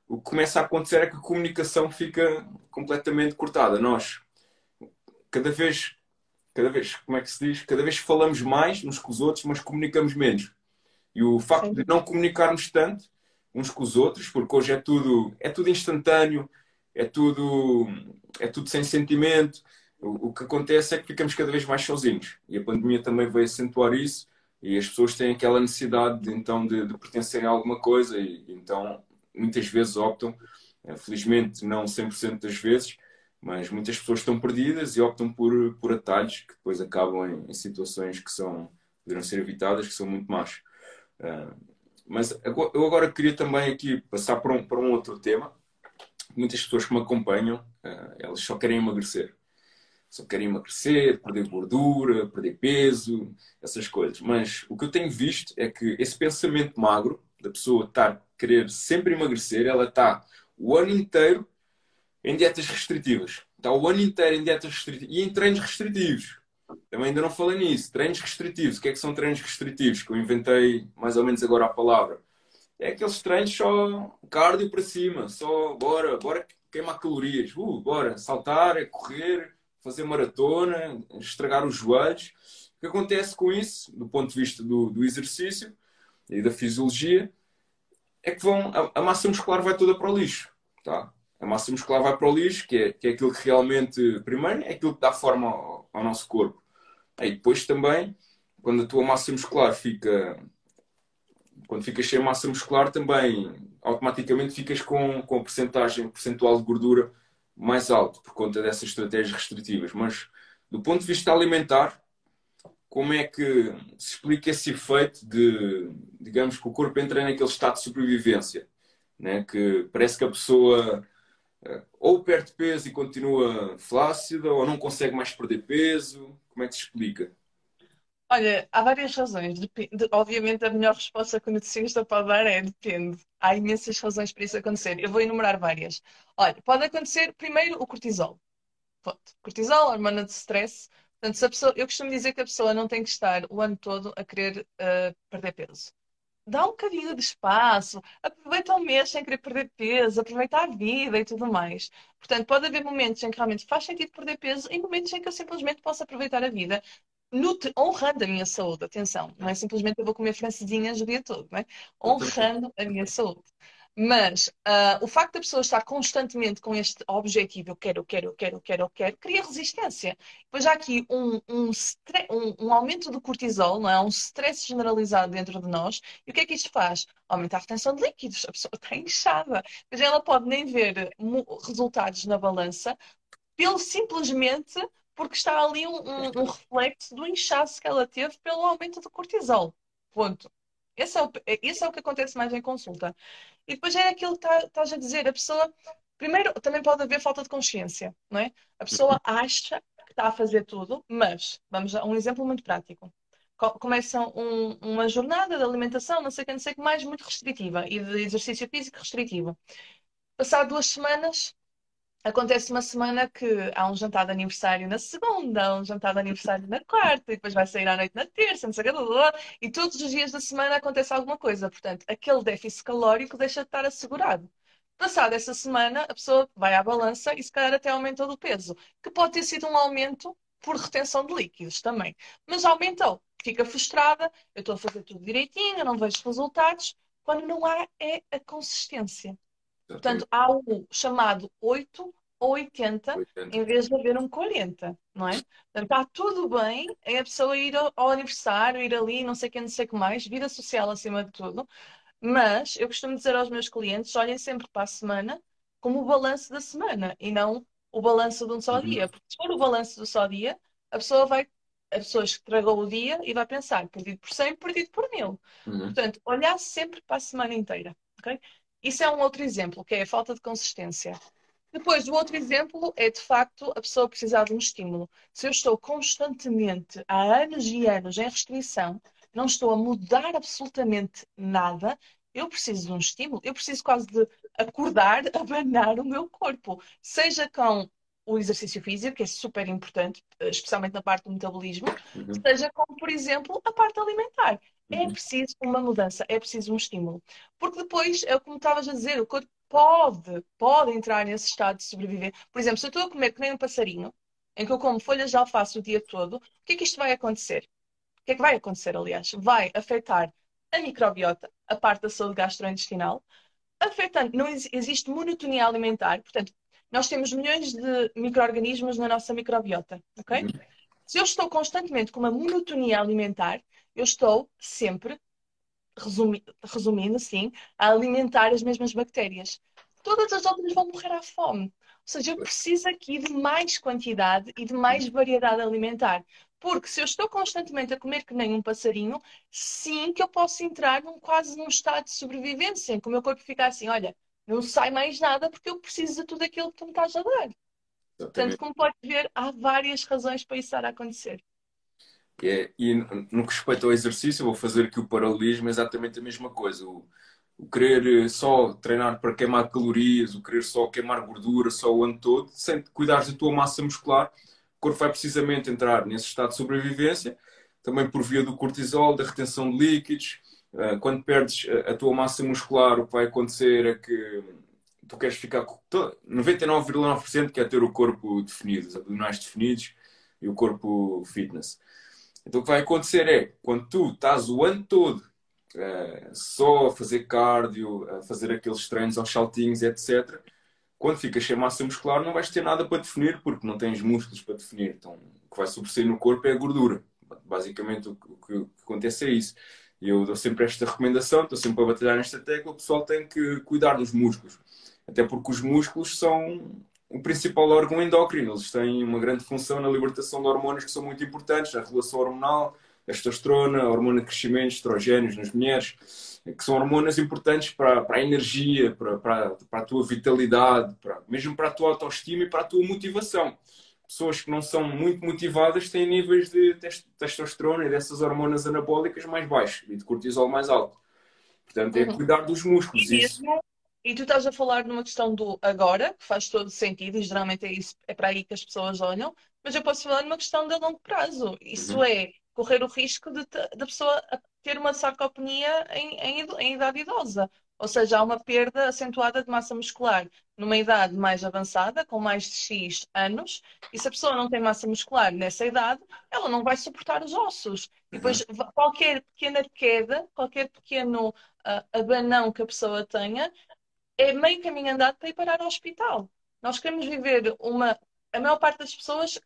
o que começa a acontecer é que a comunicação fica completamente cortada. Nós, cada vez, cada vez, como é que se diz? Cada vez falamos mais uns com os outros, mas comunicamos menos. E o facto de não comunicarmos tanto uns com os outros, porque hoje é tudo, é tudo instantâneo, é tudo, é tudo sem sentimento. O, o, que acontece é que ficamos cada vez mais sozinhos. E a pandemia também veio acentuar isso. E as pessoas têm aquela necessidade de, então de, de pertencerem a alguma coisa e então muitas vezes optam, eh, felizmente não 100% das vezes, mas muitas pessoas estão perdidas e optam por, por atalhos que depois acabam em, em situações que são poderiam ser evitadas, que são muito más. Uh, mas eu agora queria também aqui passar para um, para um outro tema. Muitas pessoas que me acompanham, eh, elas só querem emagrecer. Só querem emagrecer, perder gordura, perder peso, essas coisas. Mas o que eu tenho visto é que esse pensamento magro, da pessoa estar querer sempre emagrecer, ela está o ano inteiro em dietas restritivas. Está o ano inteiro em dietas restritivas e em treinos restritivos. Também ainda não falei nisso. Treinos restritivos. O que é que são treinos restritivos? Que eu inventei mais ou menos agora a palavra. É aqueles treinos só cardio para cima. Só bora, bora queimar calorias. Uh, bora saltar, é correr, fazer maratona, estragar os joelhos. O que acontece com isso, do ponto de vista do, do exercício e da fisiologia, é que vão, a, a, massa muscular vai toda para o lixo. Tá? A massa muscular vai para o lixo, que é, que é aquilo que realmente, primeiro, é aquilo que dá forma ao, ao nosso corpo. E depois também, quando a tua massa muscular fica. Quando ficas sem massa muscular, também automaticamente ficas com, com a percentagem percentual de gordura mais alto por conta dessas estratégias restritivas. Mas do ponto de vista alimentar, como é que se explica esse efeito de, digamos, que o corpo entra naquele estado de sobrevivência, né? que parece que a pessoa ou perde peso e continua flácida, ou não consegue mais perder peso? Como é que se explica? Olha, há várias razões. Depende, obviamente, a melhor resposta que o nutricionista pode dar é depende. Há imensas razões para isso acontecer. Eu vou enumerar várias. Olha, pode acontecer, primeiro, o cortisol. Ponto. Cortisol, hormona de stress. Portanto, pessoa, eu costumo dizer que a pessoa não tem que estar o ano todo a querer uh, perder peso dá um bocadinho de espaço, aproveita o mês sem querer perder peso, aproveita a vida e tudo mais. Portanto, pode haver momentos em que realmente faz sentido perder peso e momentos em que eu simplesmente posso aproveitar a vida honrando a minha saúde. Atenção, não é simplesmente eu vou comer francesinhas o dia todo, não é? Honrando a minha saúde. Mas uh, o facto da pessoa estar constantemente com este objetivo, eu quero, eu quero, eu quero, eu quero, eu quero, cria resistência. Depois há aqui um, um, um, um, aumento do cortisol, não é? um stress generalizado dentro de nós. E o que é que isto faz? Aumenta a retenção de líquidos. A pessoa está inchada. Mas ela pode nem ver resultados na balança, pelo simplesmente porque está ali um, um reflexo do inchaço que ela teve pelo aumento do cortisol. Ponto. Esse é, o, esse é o que acontece mais em consulta. E depois é aquilo que tá, estás a dizer. A pessoa, primeiro, também pode haver falta de consciência, não é? A pessoa uhum. acha que está a fazer tudo, mas, vamos a um exemplo muito prático. Começa um, uma jornada de alimentação, não sei o que, não sei o que mais, muito restritiva e de exercício físico restritivo. Passado duas semanas, acontece uma semana que há um jantar de aniversário na segunda, há um jantar de aniversário na quarta, e depois vai sair à noite na terça, não sei o que, e todos os dias da semana acontece alguma coisa. Portanto, aquele déficit calórico deixa de estar assegurado. Passada essa semana, a pessoa vai à balança e se calhar até aumentou do peso, que pode ter sido um aumento por retenção de líquidos também. Mas aumentou, fica frustrada, eu estou a fazer tudo direitinho, não vejo resultados, quando não há é a consistência. Portanto, há um chamado 8 ou 80, 80, em vez de haver um 40, não é? Portanto, está tudo bem é a pessoa ir ao, ao aniversário, ir ali, não sei o que, não sei o que mais, vida social acima de tudo. Mas eu costumo dizer aos meus clientes: olhem sempre para a semana como o balanço da semana e não o balanço de um só uhum. dia. Porque se for o balanço do só dia, a pessoa vai, a pessoa estragou o dia e vai pensar perdido por 100, perdido por mil. Uhum. Portanto, olhar sempre para a semana inteira. Okay? Isso é um outro exemplo, que é a falta de consistência. Depois, o outro exemplo é, de facto, a pessoa precisar de um estímulo. Se eu estou constantemente, há anos e anos, em restrição, não estou a mudar absolutamente nada, eu preciso de um estímulo. Eu preciso quase de acordar, abanar o meu corpo. Seja com o exercício físico, que é super importante, especialmente na parte do metabolismo, uhum. seja com, por exemplo, a parte alimentar. É uhum. preciso uma mudança, é preciso um estímulo. Porque depois, é como estavas a dizer, o corpo pode, pode entrar nesse estado de sobreviver. Por exemplo, se eu estou a comer que nem um passarinho, em que eu como folhas de alface o dia todo, o que é que isto vai acontecer? O que é que vai acontecer, aliás? Vai afetar a microbiota, a parte da saúde gastrointestinal, afetando, não existe monotonia alimentar, portanto, nós temos milhões de micro-organismos na nossa microbiota, ok? Uhum. Se eu estou constantemente com uma monotonia alimentar, eu estou sempre, resumi resumindo sim, a alimentar as mesmas bactérias. Todas as outras vão morrer à fome. Ou seja, eu preciso aqui de mais quantidade e de mais variedade alimentar. Porque se eu estou constantemente a comer que nem um passarinho, sim que eu posso entrar num quase num estado de sobrevivência, em que o meu corpo fica assim, olha, não sai mais nada porque eu preciso de tudo aquilo que tu me estás a dar. Portanto, como pode ver, há várias razões para isso estar a acontecer. É, e no que respeita ao exercício, vou fazer aqui o paralelismo, é exatamente a mesma coisa. O, o querer eh, só treinar para queimar calorias, o querer só queimar gordura só o ano todo, sem cuidar da tua massa muscular, o corpo vai precisamente entrar nesse estado de sobrevivência, também por via do cortisol, da retenção de líquidos. Eh, quando perdes a tua massa muscular, o que vai acontecer é que tu queres ficar com 99,9% quer ter o corpo definido, os abdominais definidos e o corpo fitness. Então o que vai acontecer é, quando tu estás o ano todo uh, só a fazer cardio, a fazer aqueles treinos aos saltinhos, etc., quando ficas sem massa muscular não vais ter nada para definir, porque não tens músculos para definir. Então o que vai sobressair no corpo é a gordura. Basicamente o que, o que acontece é isso. Eu dou sempre esta recomendação, estou sempre a batalhar nesta tecla, o pessoal tem que cuidar dos músculos. Até porque os músculos são o principal órgão endócrino. Eles têm uma grande função na libertação de hormonas que são muito importantes, a regulação hormonal, a testosterona, a hormona de crescimento, estrogénios nas mulheres, que são hormonas importantes para, para a energia, para, para, para a tua vitalidade, para, mesmo para a tua autoestima e para a tua motivação. Pessoas que não são muito motivadas têm níveis de testosterona e dessas hormonas anabólicas mais baixos e de cortisol mais alto. Portanto, é uhum. cuidar dos músculos. E isso e tu estás a falar numa questão do agora, que faz todo sentido, e geralmente é, isso, é para aí que as pessoas olham, mas eu posso falar numa questão de longo prazo. Isso uhum. é correr o risco de da pessoa ter uma sarcopenia em, em, em idade idosa. Ou seja, há uma perda acentuada de massa muscular numa idade mais avançada, com mais de X anos, e se a pessoa não tem massa muscular nessa idade, ela não vai suportar os ossos. E depois, uhum. qualquer pequena queda, qualquer pequeno uh, abanão que a pessoa tenha, é meio caminho andado para ir parar ao hospital. Nós queremos viver uma. A maior parte das pessoas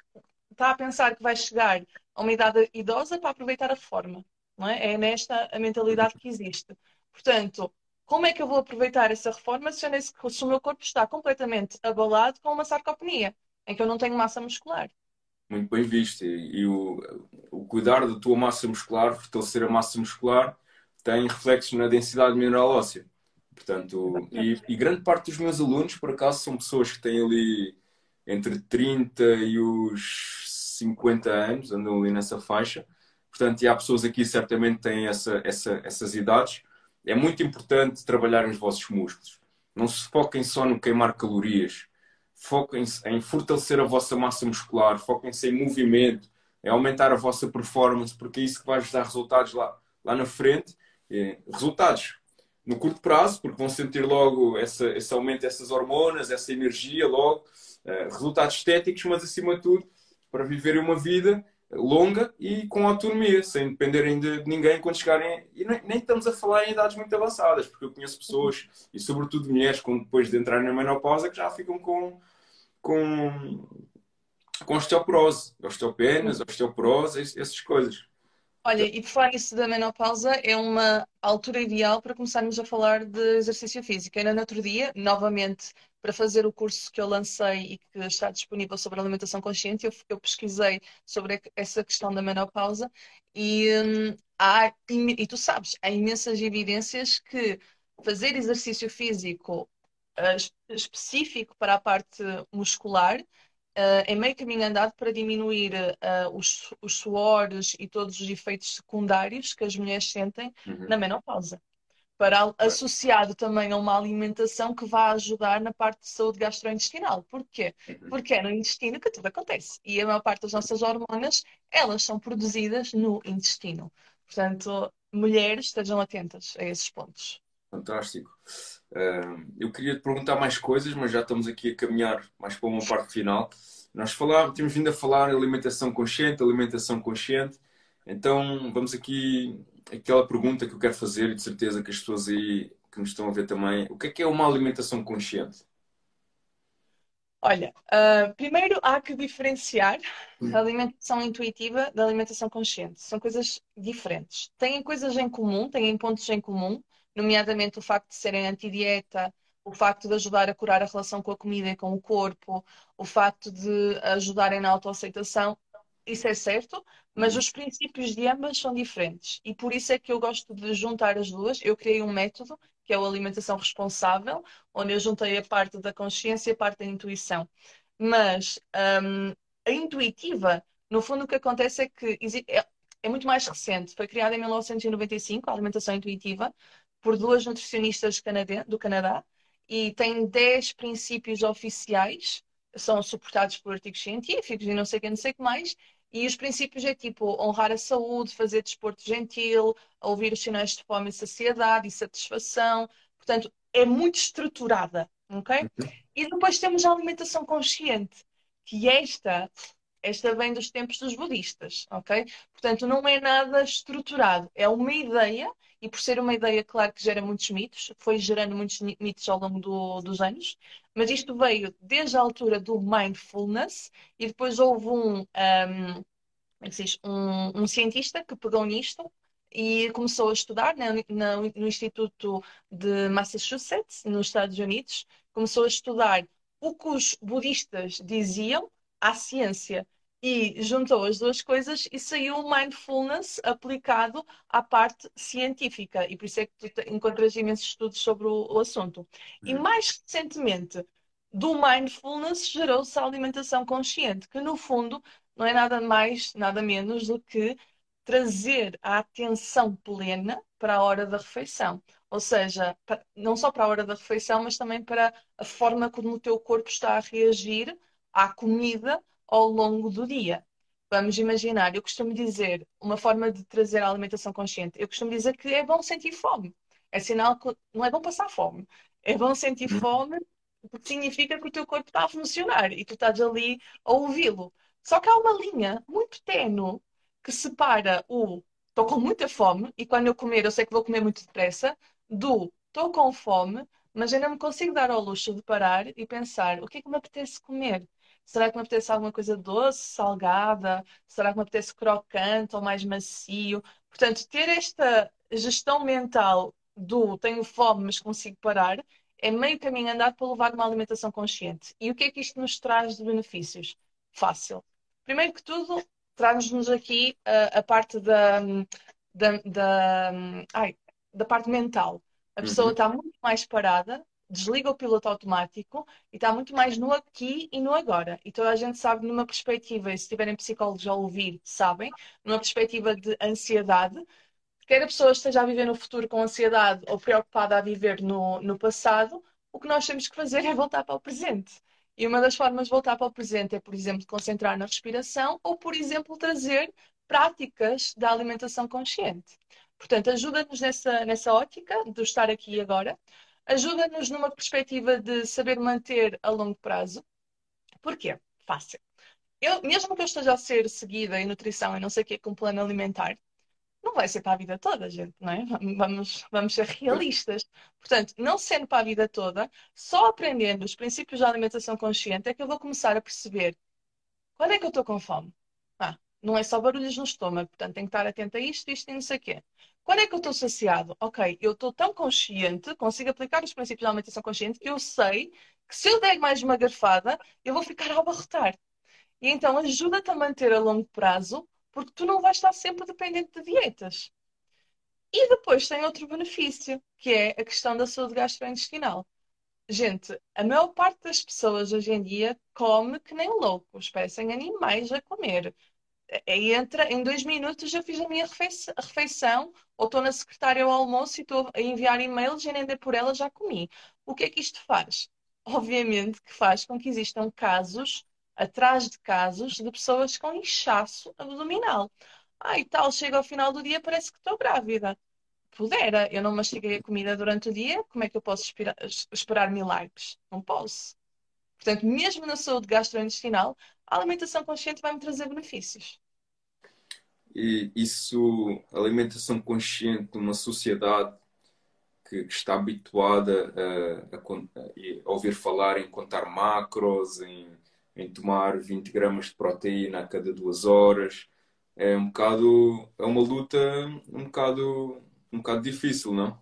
está a pensar que vai chegar a uma idade idosa para aproveitar a reforma. Não é? é nesta a mentalidade que existe. Portanto, como é que eu vou aproveitar essa reforma se, se o meu corpo está completamente abalado com uma sarcopenia, em que eu não tenho massa muscular? Muito bem visto. E, e o, o, cuidar da tua massa muscular, fortalecer a massa muscular, tem reflexos na densidade mineral óssea. Portanto, e, e, grande parte dos meus alunos, por acaso, são pessoas que têm ali entre 30 e os 50 anos, andam ali nessa faixa. Portanto, e há pessoas aqui certamente têm essa, essa, essas idades. É muito importante trabalhar os vossos músculos. Não se foquem só no queimar calorias. Foquem-se em fortalecer a vossa massa muscular. Foquem-se em movimento, em aumentar a vossa performance, porque é isso que vai vos dar resultados lá, lá na frente. resultados no curto prazo, porque vão sentir logo essa, esse aumento dessas hormonas, essa energia logo, uh, resultados estéticos, mas acima de tudo, para viverem uma vida longa e com autonomia, sem dependerem de ninguém quando chegarem. E nem, nem, estamos a falar em idades muito avançadas, porque eu conheço pessoas, e sobretudo mulheres, com, depois de entrarem na menopausa, que já ficam com, com, com osteoporose, osteopenas, osteoporose, essas coisas. Olha, e por falar nisso da menopausa, é uma altura ideal para começarmos a falar de exercício físico. Ainda no outro dia, novamente, para fazer o curso que eu lancei e que está disponível sobre alimentação consciente, eu, eu pesquisei sobre essa questão da menopausa e, hum, há, e tu sabes, há imensas evidências que fazer exercício físico uh, específico para a parte muscular uh, é meio caminho andado para diminuir uh, os, os suores e todos os efeitos secundários que as mulheres sentem uhum. na menopausa. Para, associado também a uma alimentação que vai ajudar na parte de saúde gastrointestinal. Porquê? Uhum. Porque é no intestino que tudo acontece. E a maior parte das nossas hormonas, elas são produzidas no intestino. Portanto, mulheres, estejam atentas a esses pontos. Fantástico. Eu queria te perguntar mais coisas, mas já estamos aqui a caminhar mais para uma parte final. Nós falávamos, temos vindo a falar em alimentação consciente, alimentação consciente. Então, vamos aqui aquela pergunta que eu quero fazer e de certeza que as pessoas aí que nos estão a ver também. O que é que é uma alimentação consciente? Olha, uh, primeiro há que diferenciar a alimentação intuitiva da alimentação consciente. São coisas diferentes. Têm coisas em comum, têm pontos em comum, nomeadamente o facto de serem anti-dieta, o facto de ajudar a curar a relação com a comida e com o corpo, o facto de ajudarem na autoaceitação, isso é certo, mas os princípios de ambas são diferentes. E por isso é que eu gosto de juntar as duas. Eu criei um método, que é o alimentação responsável, onde eu juntei a parte da consciência e a parte da intuição. Mas um, a intuitiva, no fundo, o que acontece é que é, é muito mais recente. Foi criada em 1995, a alimentação intuitiva, por duas nutricionistas do Canadá e tem 10 princípios oficiais, são suportados por artigos científicos e não sei o que, não sei o que mais. E os princípios é tipo honrar a saúde, fazer desporto gentil, ouvir os sinais de fome e saciedade e satisfação. Portanto, é muito estruturada, ok? Uhum. E depois temos a alimentação consciente, que esta esta vem dos tempos dos budistas, ok? Portanto, não é nada estruturado, é uma ideia, e por ser uma ideia, claro que gera muitos mitos, foi gerando muitos mitos ao longo do, dos anos, mas isto veio desde a altura do mindfulness, e depois houve um, um, é um, um cientista que pegou nisto e começou a estudar né, no Instituto de Massachusetts, nos Estados Unidos, começou a estudar o que os budistas diziam à ciência e juntou as duas coisas e saiu o mindfulness aplicado à parte científica. E por isso é que tu encontras imensos estudos sobre o, o assunto. Uhum. E mais recentemente, do mindfulness gerou-se a alimentação consciente, que no fundo não é nada mais, nada menos do que trazer a atenção plena para a hora da refeição. Ou seja, não só para a hora da refeição, mas também para a forma como o teu corpo está a reagir à comida ao longo do dia. Vamos imaginar, eu costumo dizer, uma forma de trazer a alimentação consciente, eu costumo dizer que é bom sentir fome. É sinal que não é bom passar fome. É bom sentir uhum. fome porque significa que o teu corpo está a funcionar e tu estás ali a ouvi-lo. Só que há uma linha muito tenue que separa o estou com muita fome e quando eu comer eu sei que vou comer muito depressa do estou com fome, mas ainda me consigo dar ao luxo de parar e pensar o que é que me apetece comer. Será que me apetece alguma coisa doce, salgada? Será que me apetece crocante ou mais macio? Portanto, ter esta gestão mental do tenho fome, mas consigo parar, é meio caminho andado para levar uma alimentação consciente. E o que é que isto nos traz de benefícios? Fácil. Primeiro que tudo, traz-nos aqui a, a parte da, da, da, ai, da parte mental. A pessoa uhum. está muito mais parada, desliga o piloto automático e está muito mais no aqui e no agora. E toda a gente sabe numa perspectiva, se tiverem psicólogos a ouvir, sabem, numa perspectiva de ansiedade, quer a pessoa esteja a viver no futuro com ansiedade ou preocupada a viver no, no passado, o que nós temos que fazer é voltar para o presente. E uma das formas de voltar para o presente é, por exemplo, concentrar na respiração ou, por exemplo, trazer práticas da alimentação consciente. Portanto, ajuda-nos nessa, nessa ótica de estar aqui agora, ajuda-nos numa perspectiva de saber manter a longo prazo. Porquê? Fácil. Eu, mesmo que eu esteja a ser seguida em nutrição e não sei o que com plano alimentar, não vai ser para a vida toda, gente, não é? Vamos, vamos ser realistas. Portanto, não sendo para a vida toda, só aprendendo os princípios da alimentação consciente é que eu vou começar a perceber quando é que eu estou com fome. Ah, não é só barulhos no estômago, portanto, tenho que estar atento a isto, isto e não sei o quê. Quando é que eu estou saciado? Ok, eu estou tão consciente, consigo aplicar os princípios da alimentação consciente, que eu sei que se eu der mais uma garfada, eu vou ficar a abarrotar. E então ajuda-te a manter a longo prazo porque tu não vais estar sempre dependente de dietas. E depois tem outro benefício, que é a questão da saúde gastrointestinal. Gente, a maior parte das pessoas hoje em dia come que nem loucos, parecem animais a comer. Entra, em dois minutos já fiz a minha refeição, ou estou na secretária ao almoço e estou a enviar e-mails e nem dei por ela já comi. O que é que isto faz? Obviamente que faz com que existam casos atrás de casos de pessoas com inchaço abdominal. Ah, e tal, chega ao final do dia, parece que estou grávida. Pudera, eu não mastiguei a comida durante o dia, como é que eu posso esperar, esperar milagres? Não posso. Portanto, mesmo na saúde gastrointestinal, a alimentação consciente vai me trazer benefícios. E isso, alimentação consciente numa sociedade que, que está habituada a, a, a, ouvir falar em contar macros, em em tomar 20 gramas de proteína a cada duas horas. É um bocado, é uma luta um bocado, um bocado difícil, não?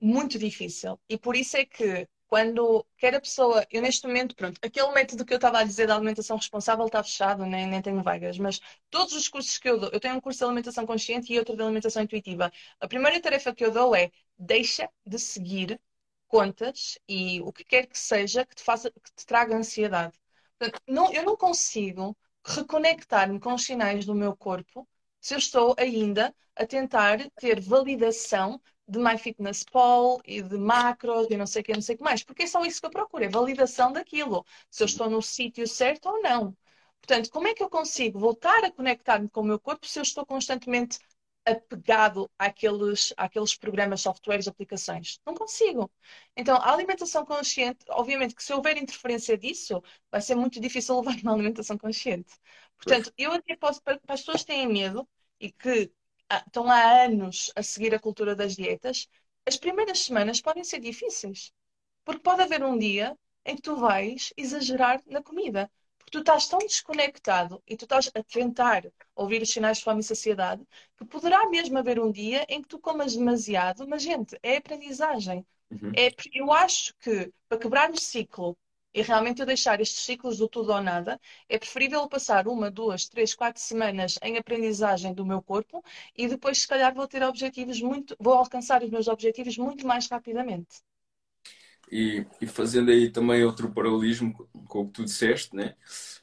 Muito difícil. E por isso é que quando quer a pessoa, eu neste momento, pronto, aquele método que eu estava a dizer da alimentação responsável está fechado, nem, nem tenho vagas, mas todos os cursos que eu dou, eu tenho um curso de alimentação consciente e outro de alimentação intuitiva. A primeira tarefa que eu dou é deixa de seguir contas e o que quer que seja que te, faça, que te traga ansiedade. Portanto, não, eu não consigo reconectar-me com os sinais do meu corpo se eu estou ainda a tentar ter validação de MyFitnessPal e de macros e não sei o que, não sei o que mais, porque é só isso que eu procuro, é validação daquilo, se eu estou no sítio certo ou não. Portanto, como é que eu consigo voltar a conectar-me com o meu corpo se eu estou constantemente apegado àqueles, àqueles programas, softwares, aplicações. Não consigo. Então, a alimentação consciente, obviamente que se houver interferência disso, vai ser muito difícil levar uma alimentação consciente. Portanto, eu até posso, para, para as pessoas que têm medo e que estão há anos a seguir a cultura das dietas, as primeiras semanas podem ser difíceis. Porque pode haver um dia em que tu vais exagerar na comida tu estás tão desconectado e tu estás a tentar ouvir os sinais de fome e saciedade que poderá mesmo haver um dia em que tu comas demasiado, mas gente, é aprendizagem. Uhum. É, eu acho que para quebrar o ciclo e realmente eu deixar estes ciclos do tudo ou nada, é preferível passar uma, duas, três, quatro semanas em aprendizagem do meu corpo e depois se calhar vou ter objetivos muito, vou alcançar os meus objetivos muito mais rapidamente. E, e, fazendo aí também outro paralelismo com o que tu disseste, né?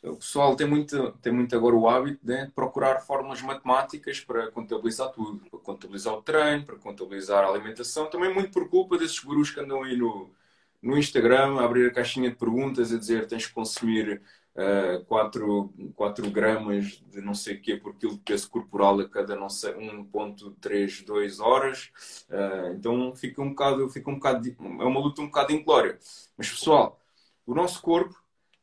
o pessoal tem muito, tem muito agora o hábito né, de procurar fórmulas matemáticas para contabilizar tudo, para contabilizar o treino, para contabilizar a alimentação, também muito por culpa desses gurus que andam aí no, no Instagram abrir a caixinha de perguntas a dizer tens que consumir 4, uh, 4 gramas de não sei o quê por quilo de peso corporal a cada não sei 1.32 horas. Uh, então fica um bocado fica um bocado é uma luta um bocado inglória mas pessoal o nosso corpo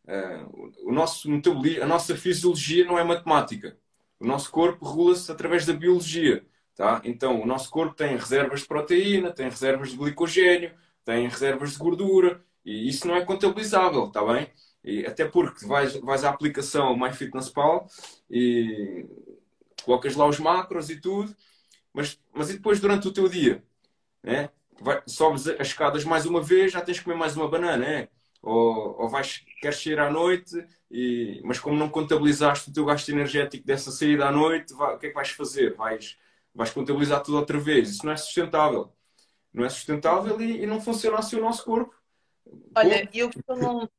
uh, o nosso metabolismo a nossa fisiologia não é matemática. O nosso corpo regula-se através da biologia tá? Então o nosso corpo tem reservas de proteína tem reservas de glicogênio tem reservas de gordura e isso não é contabilizável, está bem? E até porque vais, vais à aplicação MyFitnessPal e colocas lá os macros e tudo, mas, mas e depois durante o teu dia? Né? Vai, sobes as escadas mais uma vez, já tens que comer mais uma banana, né? ou, ou vais, queres sair à noite, e, mas como não contabilizaste o teu gasto energético dessa saída à noite, vai, o que é que vais fazer? Vais, vais contabilizar tudo outra vez. Isso não é sustentável. Não é sustentável e, e não funciona assim o nosso corpo. Olha, eu costumo.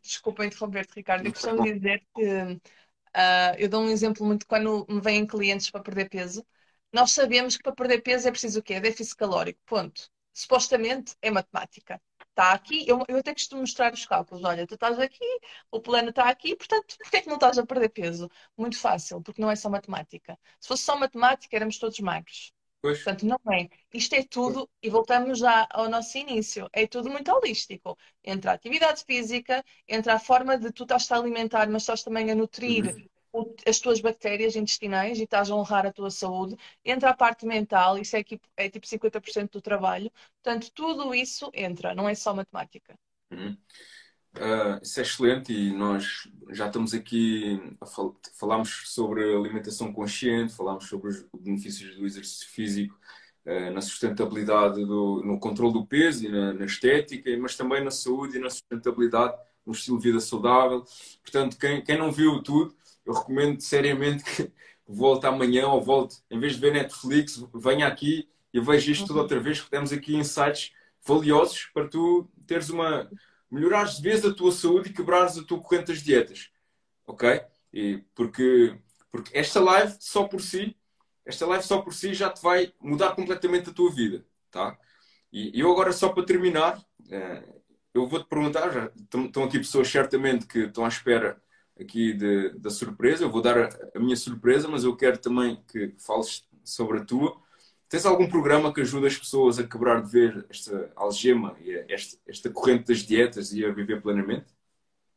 Desculpa interromper-te, Ricardo. Eu costumo dizer que uh, eu dou um exemplo muito quando me vêm clientes para perder peso. Nós sabemos que para perder peso é preciso o quê? Déficit calórico. Ponto. Supostamente é matemática está aqui, eu, eu até costumo mostrar os cálculos. Olha, tu estás aqui, o plano está aqui, portanto, porquê é que não estás a perder peso? Muito fácil, porque não é só matemática. Se fosse só matemática, éramos todos magros. Pois. Portanto, não é. Isto é tudo, e voltamos já ao nosso início, é tudo muito holístico. Entre a atividade física, entre a forma de tu estás a alimentar, mas estás também a nutrir uhum as tuas bactérias intestinais e estás a honrar a tua saúde. Entra a parte mental, isso é, tipo, é tipo 50% do trabalho. Portanto, tudo isso entra, não é só matemática. Uhum. Uh, isso é excelente e nós já estamos aqui a fal falámos sobre alimentação consciente, falámos sobre os benefícios do exercício físico uh, na sustentabilidade, do, no controle do peso e na, na, estética, mas também na saúde e na sustentabilidade, no estilo de vida saudável. Portanto, quem, quem não viu tudo, eu recomendo seriamente que volte amanhã ou volte, em vez de ver Netflix, venha aqui e veja isto tudo uhum. outra vez, porque temos aqui insights valiosos para tu teres uma. Melhorares de vez a tua saúde e quebrares a tua corrente das dietas. Ok? E porque, porque esta live só por si, esta live só por si já te vai mudar completamente a tua vida. Tá? E eu agora, só para terminar, eh, eu vou-te perguntar, já estão aqui pessoas certamente que estão à espera aqui de, da surpresa. Eu vou dar a, a, minha surpresa, mas eu quero também que fales sobre a tua. Tens algum programa que ajuda as pessoas a quebrar de ver esta algema e esta, esta corrente das dietas e a viver plenamente?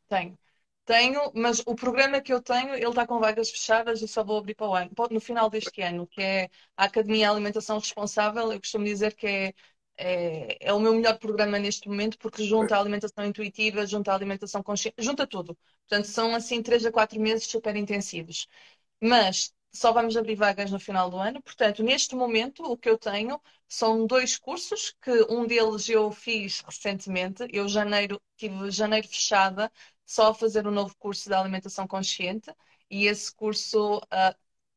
Tenho. Tenho, mas o programa que eu tenho, ele está com vagas fechadas e só vou abrir para o ano, no final deste ano, que é a Academia Alimentação Responsável. Eu costumo dizer que é é, é, o meu melhor programa neste momento porque junta a alimentação intuitiva, junta a alimentação consciente, junta tudo. Portanto, são assim 3 a 4 meses super intensivos. Mas só vamos abrir vagas no final do ano. Portanto, neste momento, o que eu tenho são dois cursos, que um deles eu fiz recentemente. Eu janeiro tive janeiro fechada só a fazer um novo curso de alimentação consciente. E esse curso uh,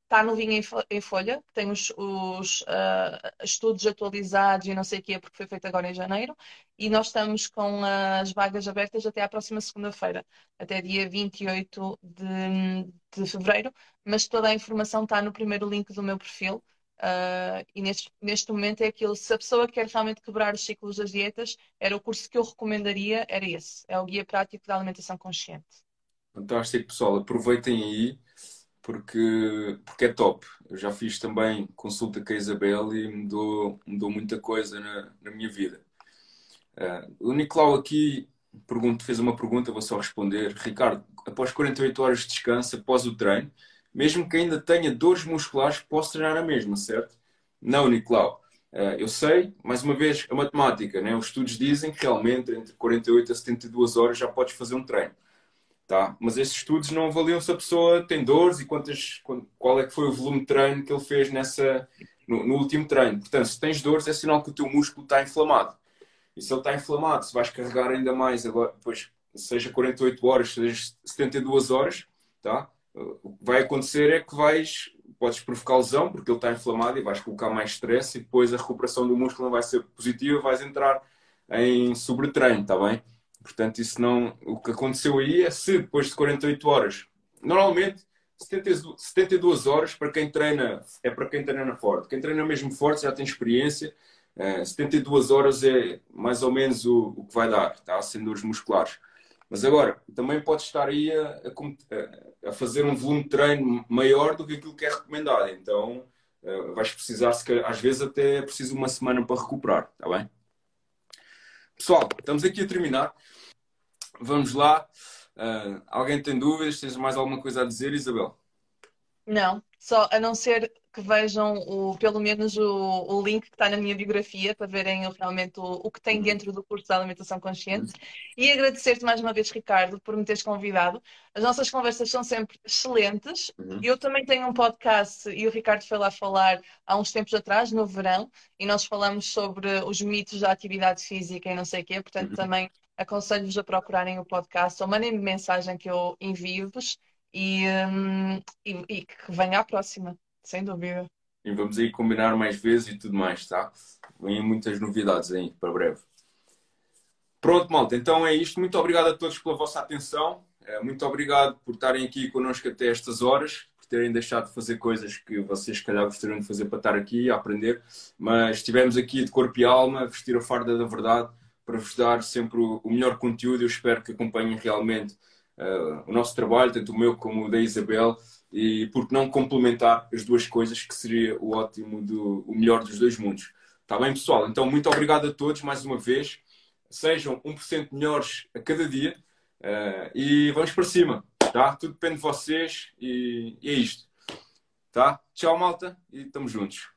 está novinho em, em folha, tem os, os uh, estudos atualizados e não sei o quê, porque foi feito agora em janeiro, e nós estamos com as vagas abertas até à próxima segunda-feira, até dia 28 de, de fevereiro, mas toda a informação está no primeiro link do meu perfil. Uh, e neste, neste momento é aquilo, se a pessoa quer realmente quebrar os ciclos das dietas, era o curso que eu recomendaria, era esse, é o Guia Prático da Alimentação Consciente. Fantástico, pessoal, aproveitem aí porque, porque é top. Eu já fiz também consulta com a Isabel e mudou, mudou muita coisa na, na minha vida. Uh, o Nicolau aqui pergunto, fez uma pergunta, vou só responder. Ricardo, após 48 horas de descanso, após o treino, mesmo que ainda tenha dores musculares, posso treinar a mesma, certo? Não, Nicolau. Uh, eu sei, mais uma vez, a matemática, né? os estudos dizem que realmente entre 48 a 72 horas já podes fazer um treino. Tá? Mas esses estudos não avaliam se a pessoa tem dores e quantas, qual é que foi o volume de treino que ele fez nessa, no, no, último treino. Portanto, se tens dores, é sinal que o teu músculo está inflamado. E se ele está inflamado, se vais carregar ainda mais, agora, depois, seja 48 horas, seja 72 horas, tá? o que vai acontecer é que vais, podes provocar lesão, porque ele está inflamado e vais colocar mais stress e depois a recuperação do músculo não vai ser positiva, vais entrar em sobretreino, está bem? Portanto, isso não. O que aconteceu aí é se depois de 48 horas, normalmente 72 horas para quem treina, é para quem treina forte. Quem treina mesmo forte já tem experiência. 72 eh, horas é mais ou menos o, o que vai dar, tá? Dores musculares. Mas agora, também pode estar aí a, a, a, fazer um volume de treino maior do que aquilo que é recomendado. Então, uh, vais precisar, às vezes, até é preciso uma semana para recuperar, está bem? Pessoal, estamos aqui a terminar. Vamos lá. Uh, alguém tem dúvidas? Tens mais alguma coisa a dizer, Isabel? Não, só a não ser que vejam o, pelo menos o, o link que está na minha biografia para verem realmente o, o que tem dentro do curso de alimentação consciente. E agradecer-te mais uma vez, Ricardo, por me teres convidado. As nossas conversas são sempre excelentes. Uhum. Eu também tenho um podcast e o Ricardo foi lá falar há uns tempos atrás, no verão, e nós falamos sobre os mitos da atividade física e não sei o quê. Portanto, uhum. também aconselho-vos a procurarem o podcast ou mandem-me mensagem que eu envio-vos e, um, e, e que venha à próxima. Sem dúvida. E vamos aí combinar mais vezes e tudo mais, tá? Vêm muitas novidades aí para breve. Pronto, malta. Então é isto. Muito obrigado a todos pela vossa atenção. É, muito obrigado por estarem aqui connosco até estas horas, por terem deixado de fazer coisas que vocês, se calhar, gostariam de fazer para estar aqui a aprender. Mas estivemos aqui de corpo e alma, vestir a farda da verdade, para vos dar sempre o melhor conteúdo. Eu espero que acompanhem realmente uh, o nosso trabalho, tanto o meu como o da Isabel e por que não complementar as duas coisas, que seria o ótimo, do, o melhor dos dois mundos. Está bem, pessoal? Então, muito obrigado a todos mais uma vez. Sejam 1% melhores a cada dia uh, e vamos para cima, tá? Tudo depende de vocês e, e é isto, tá? Tchau, malta, e estamos juntos.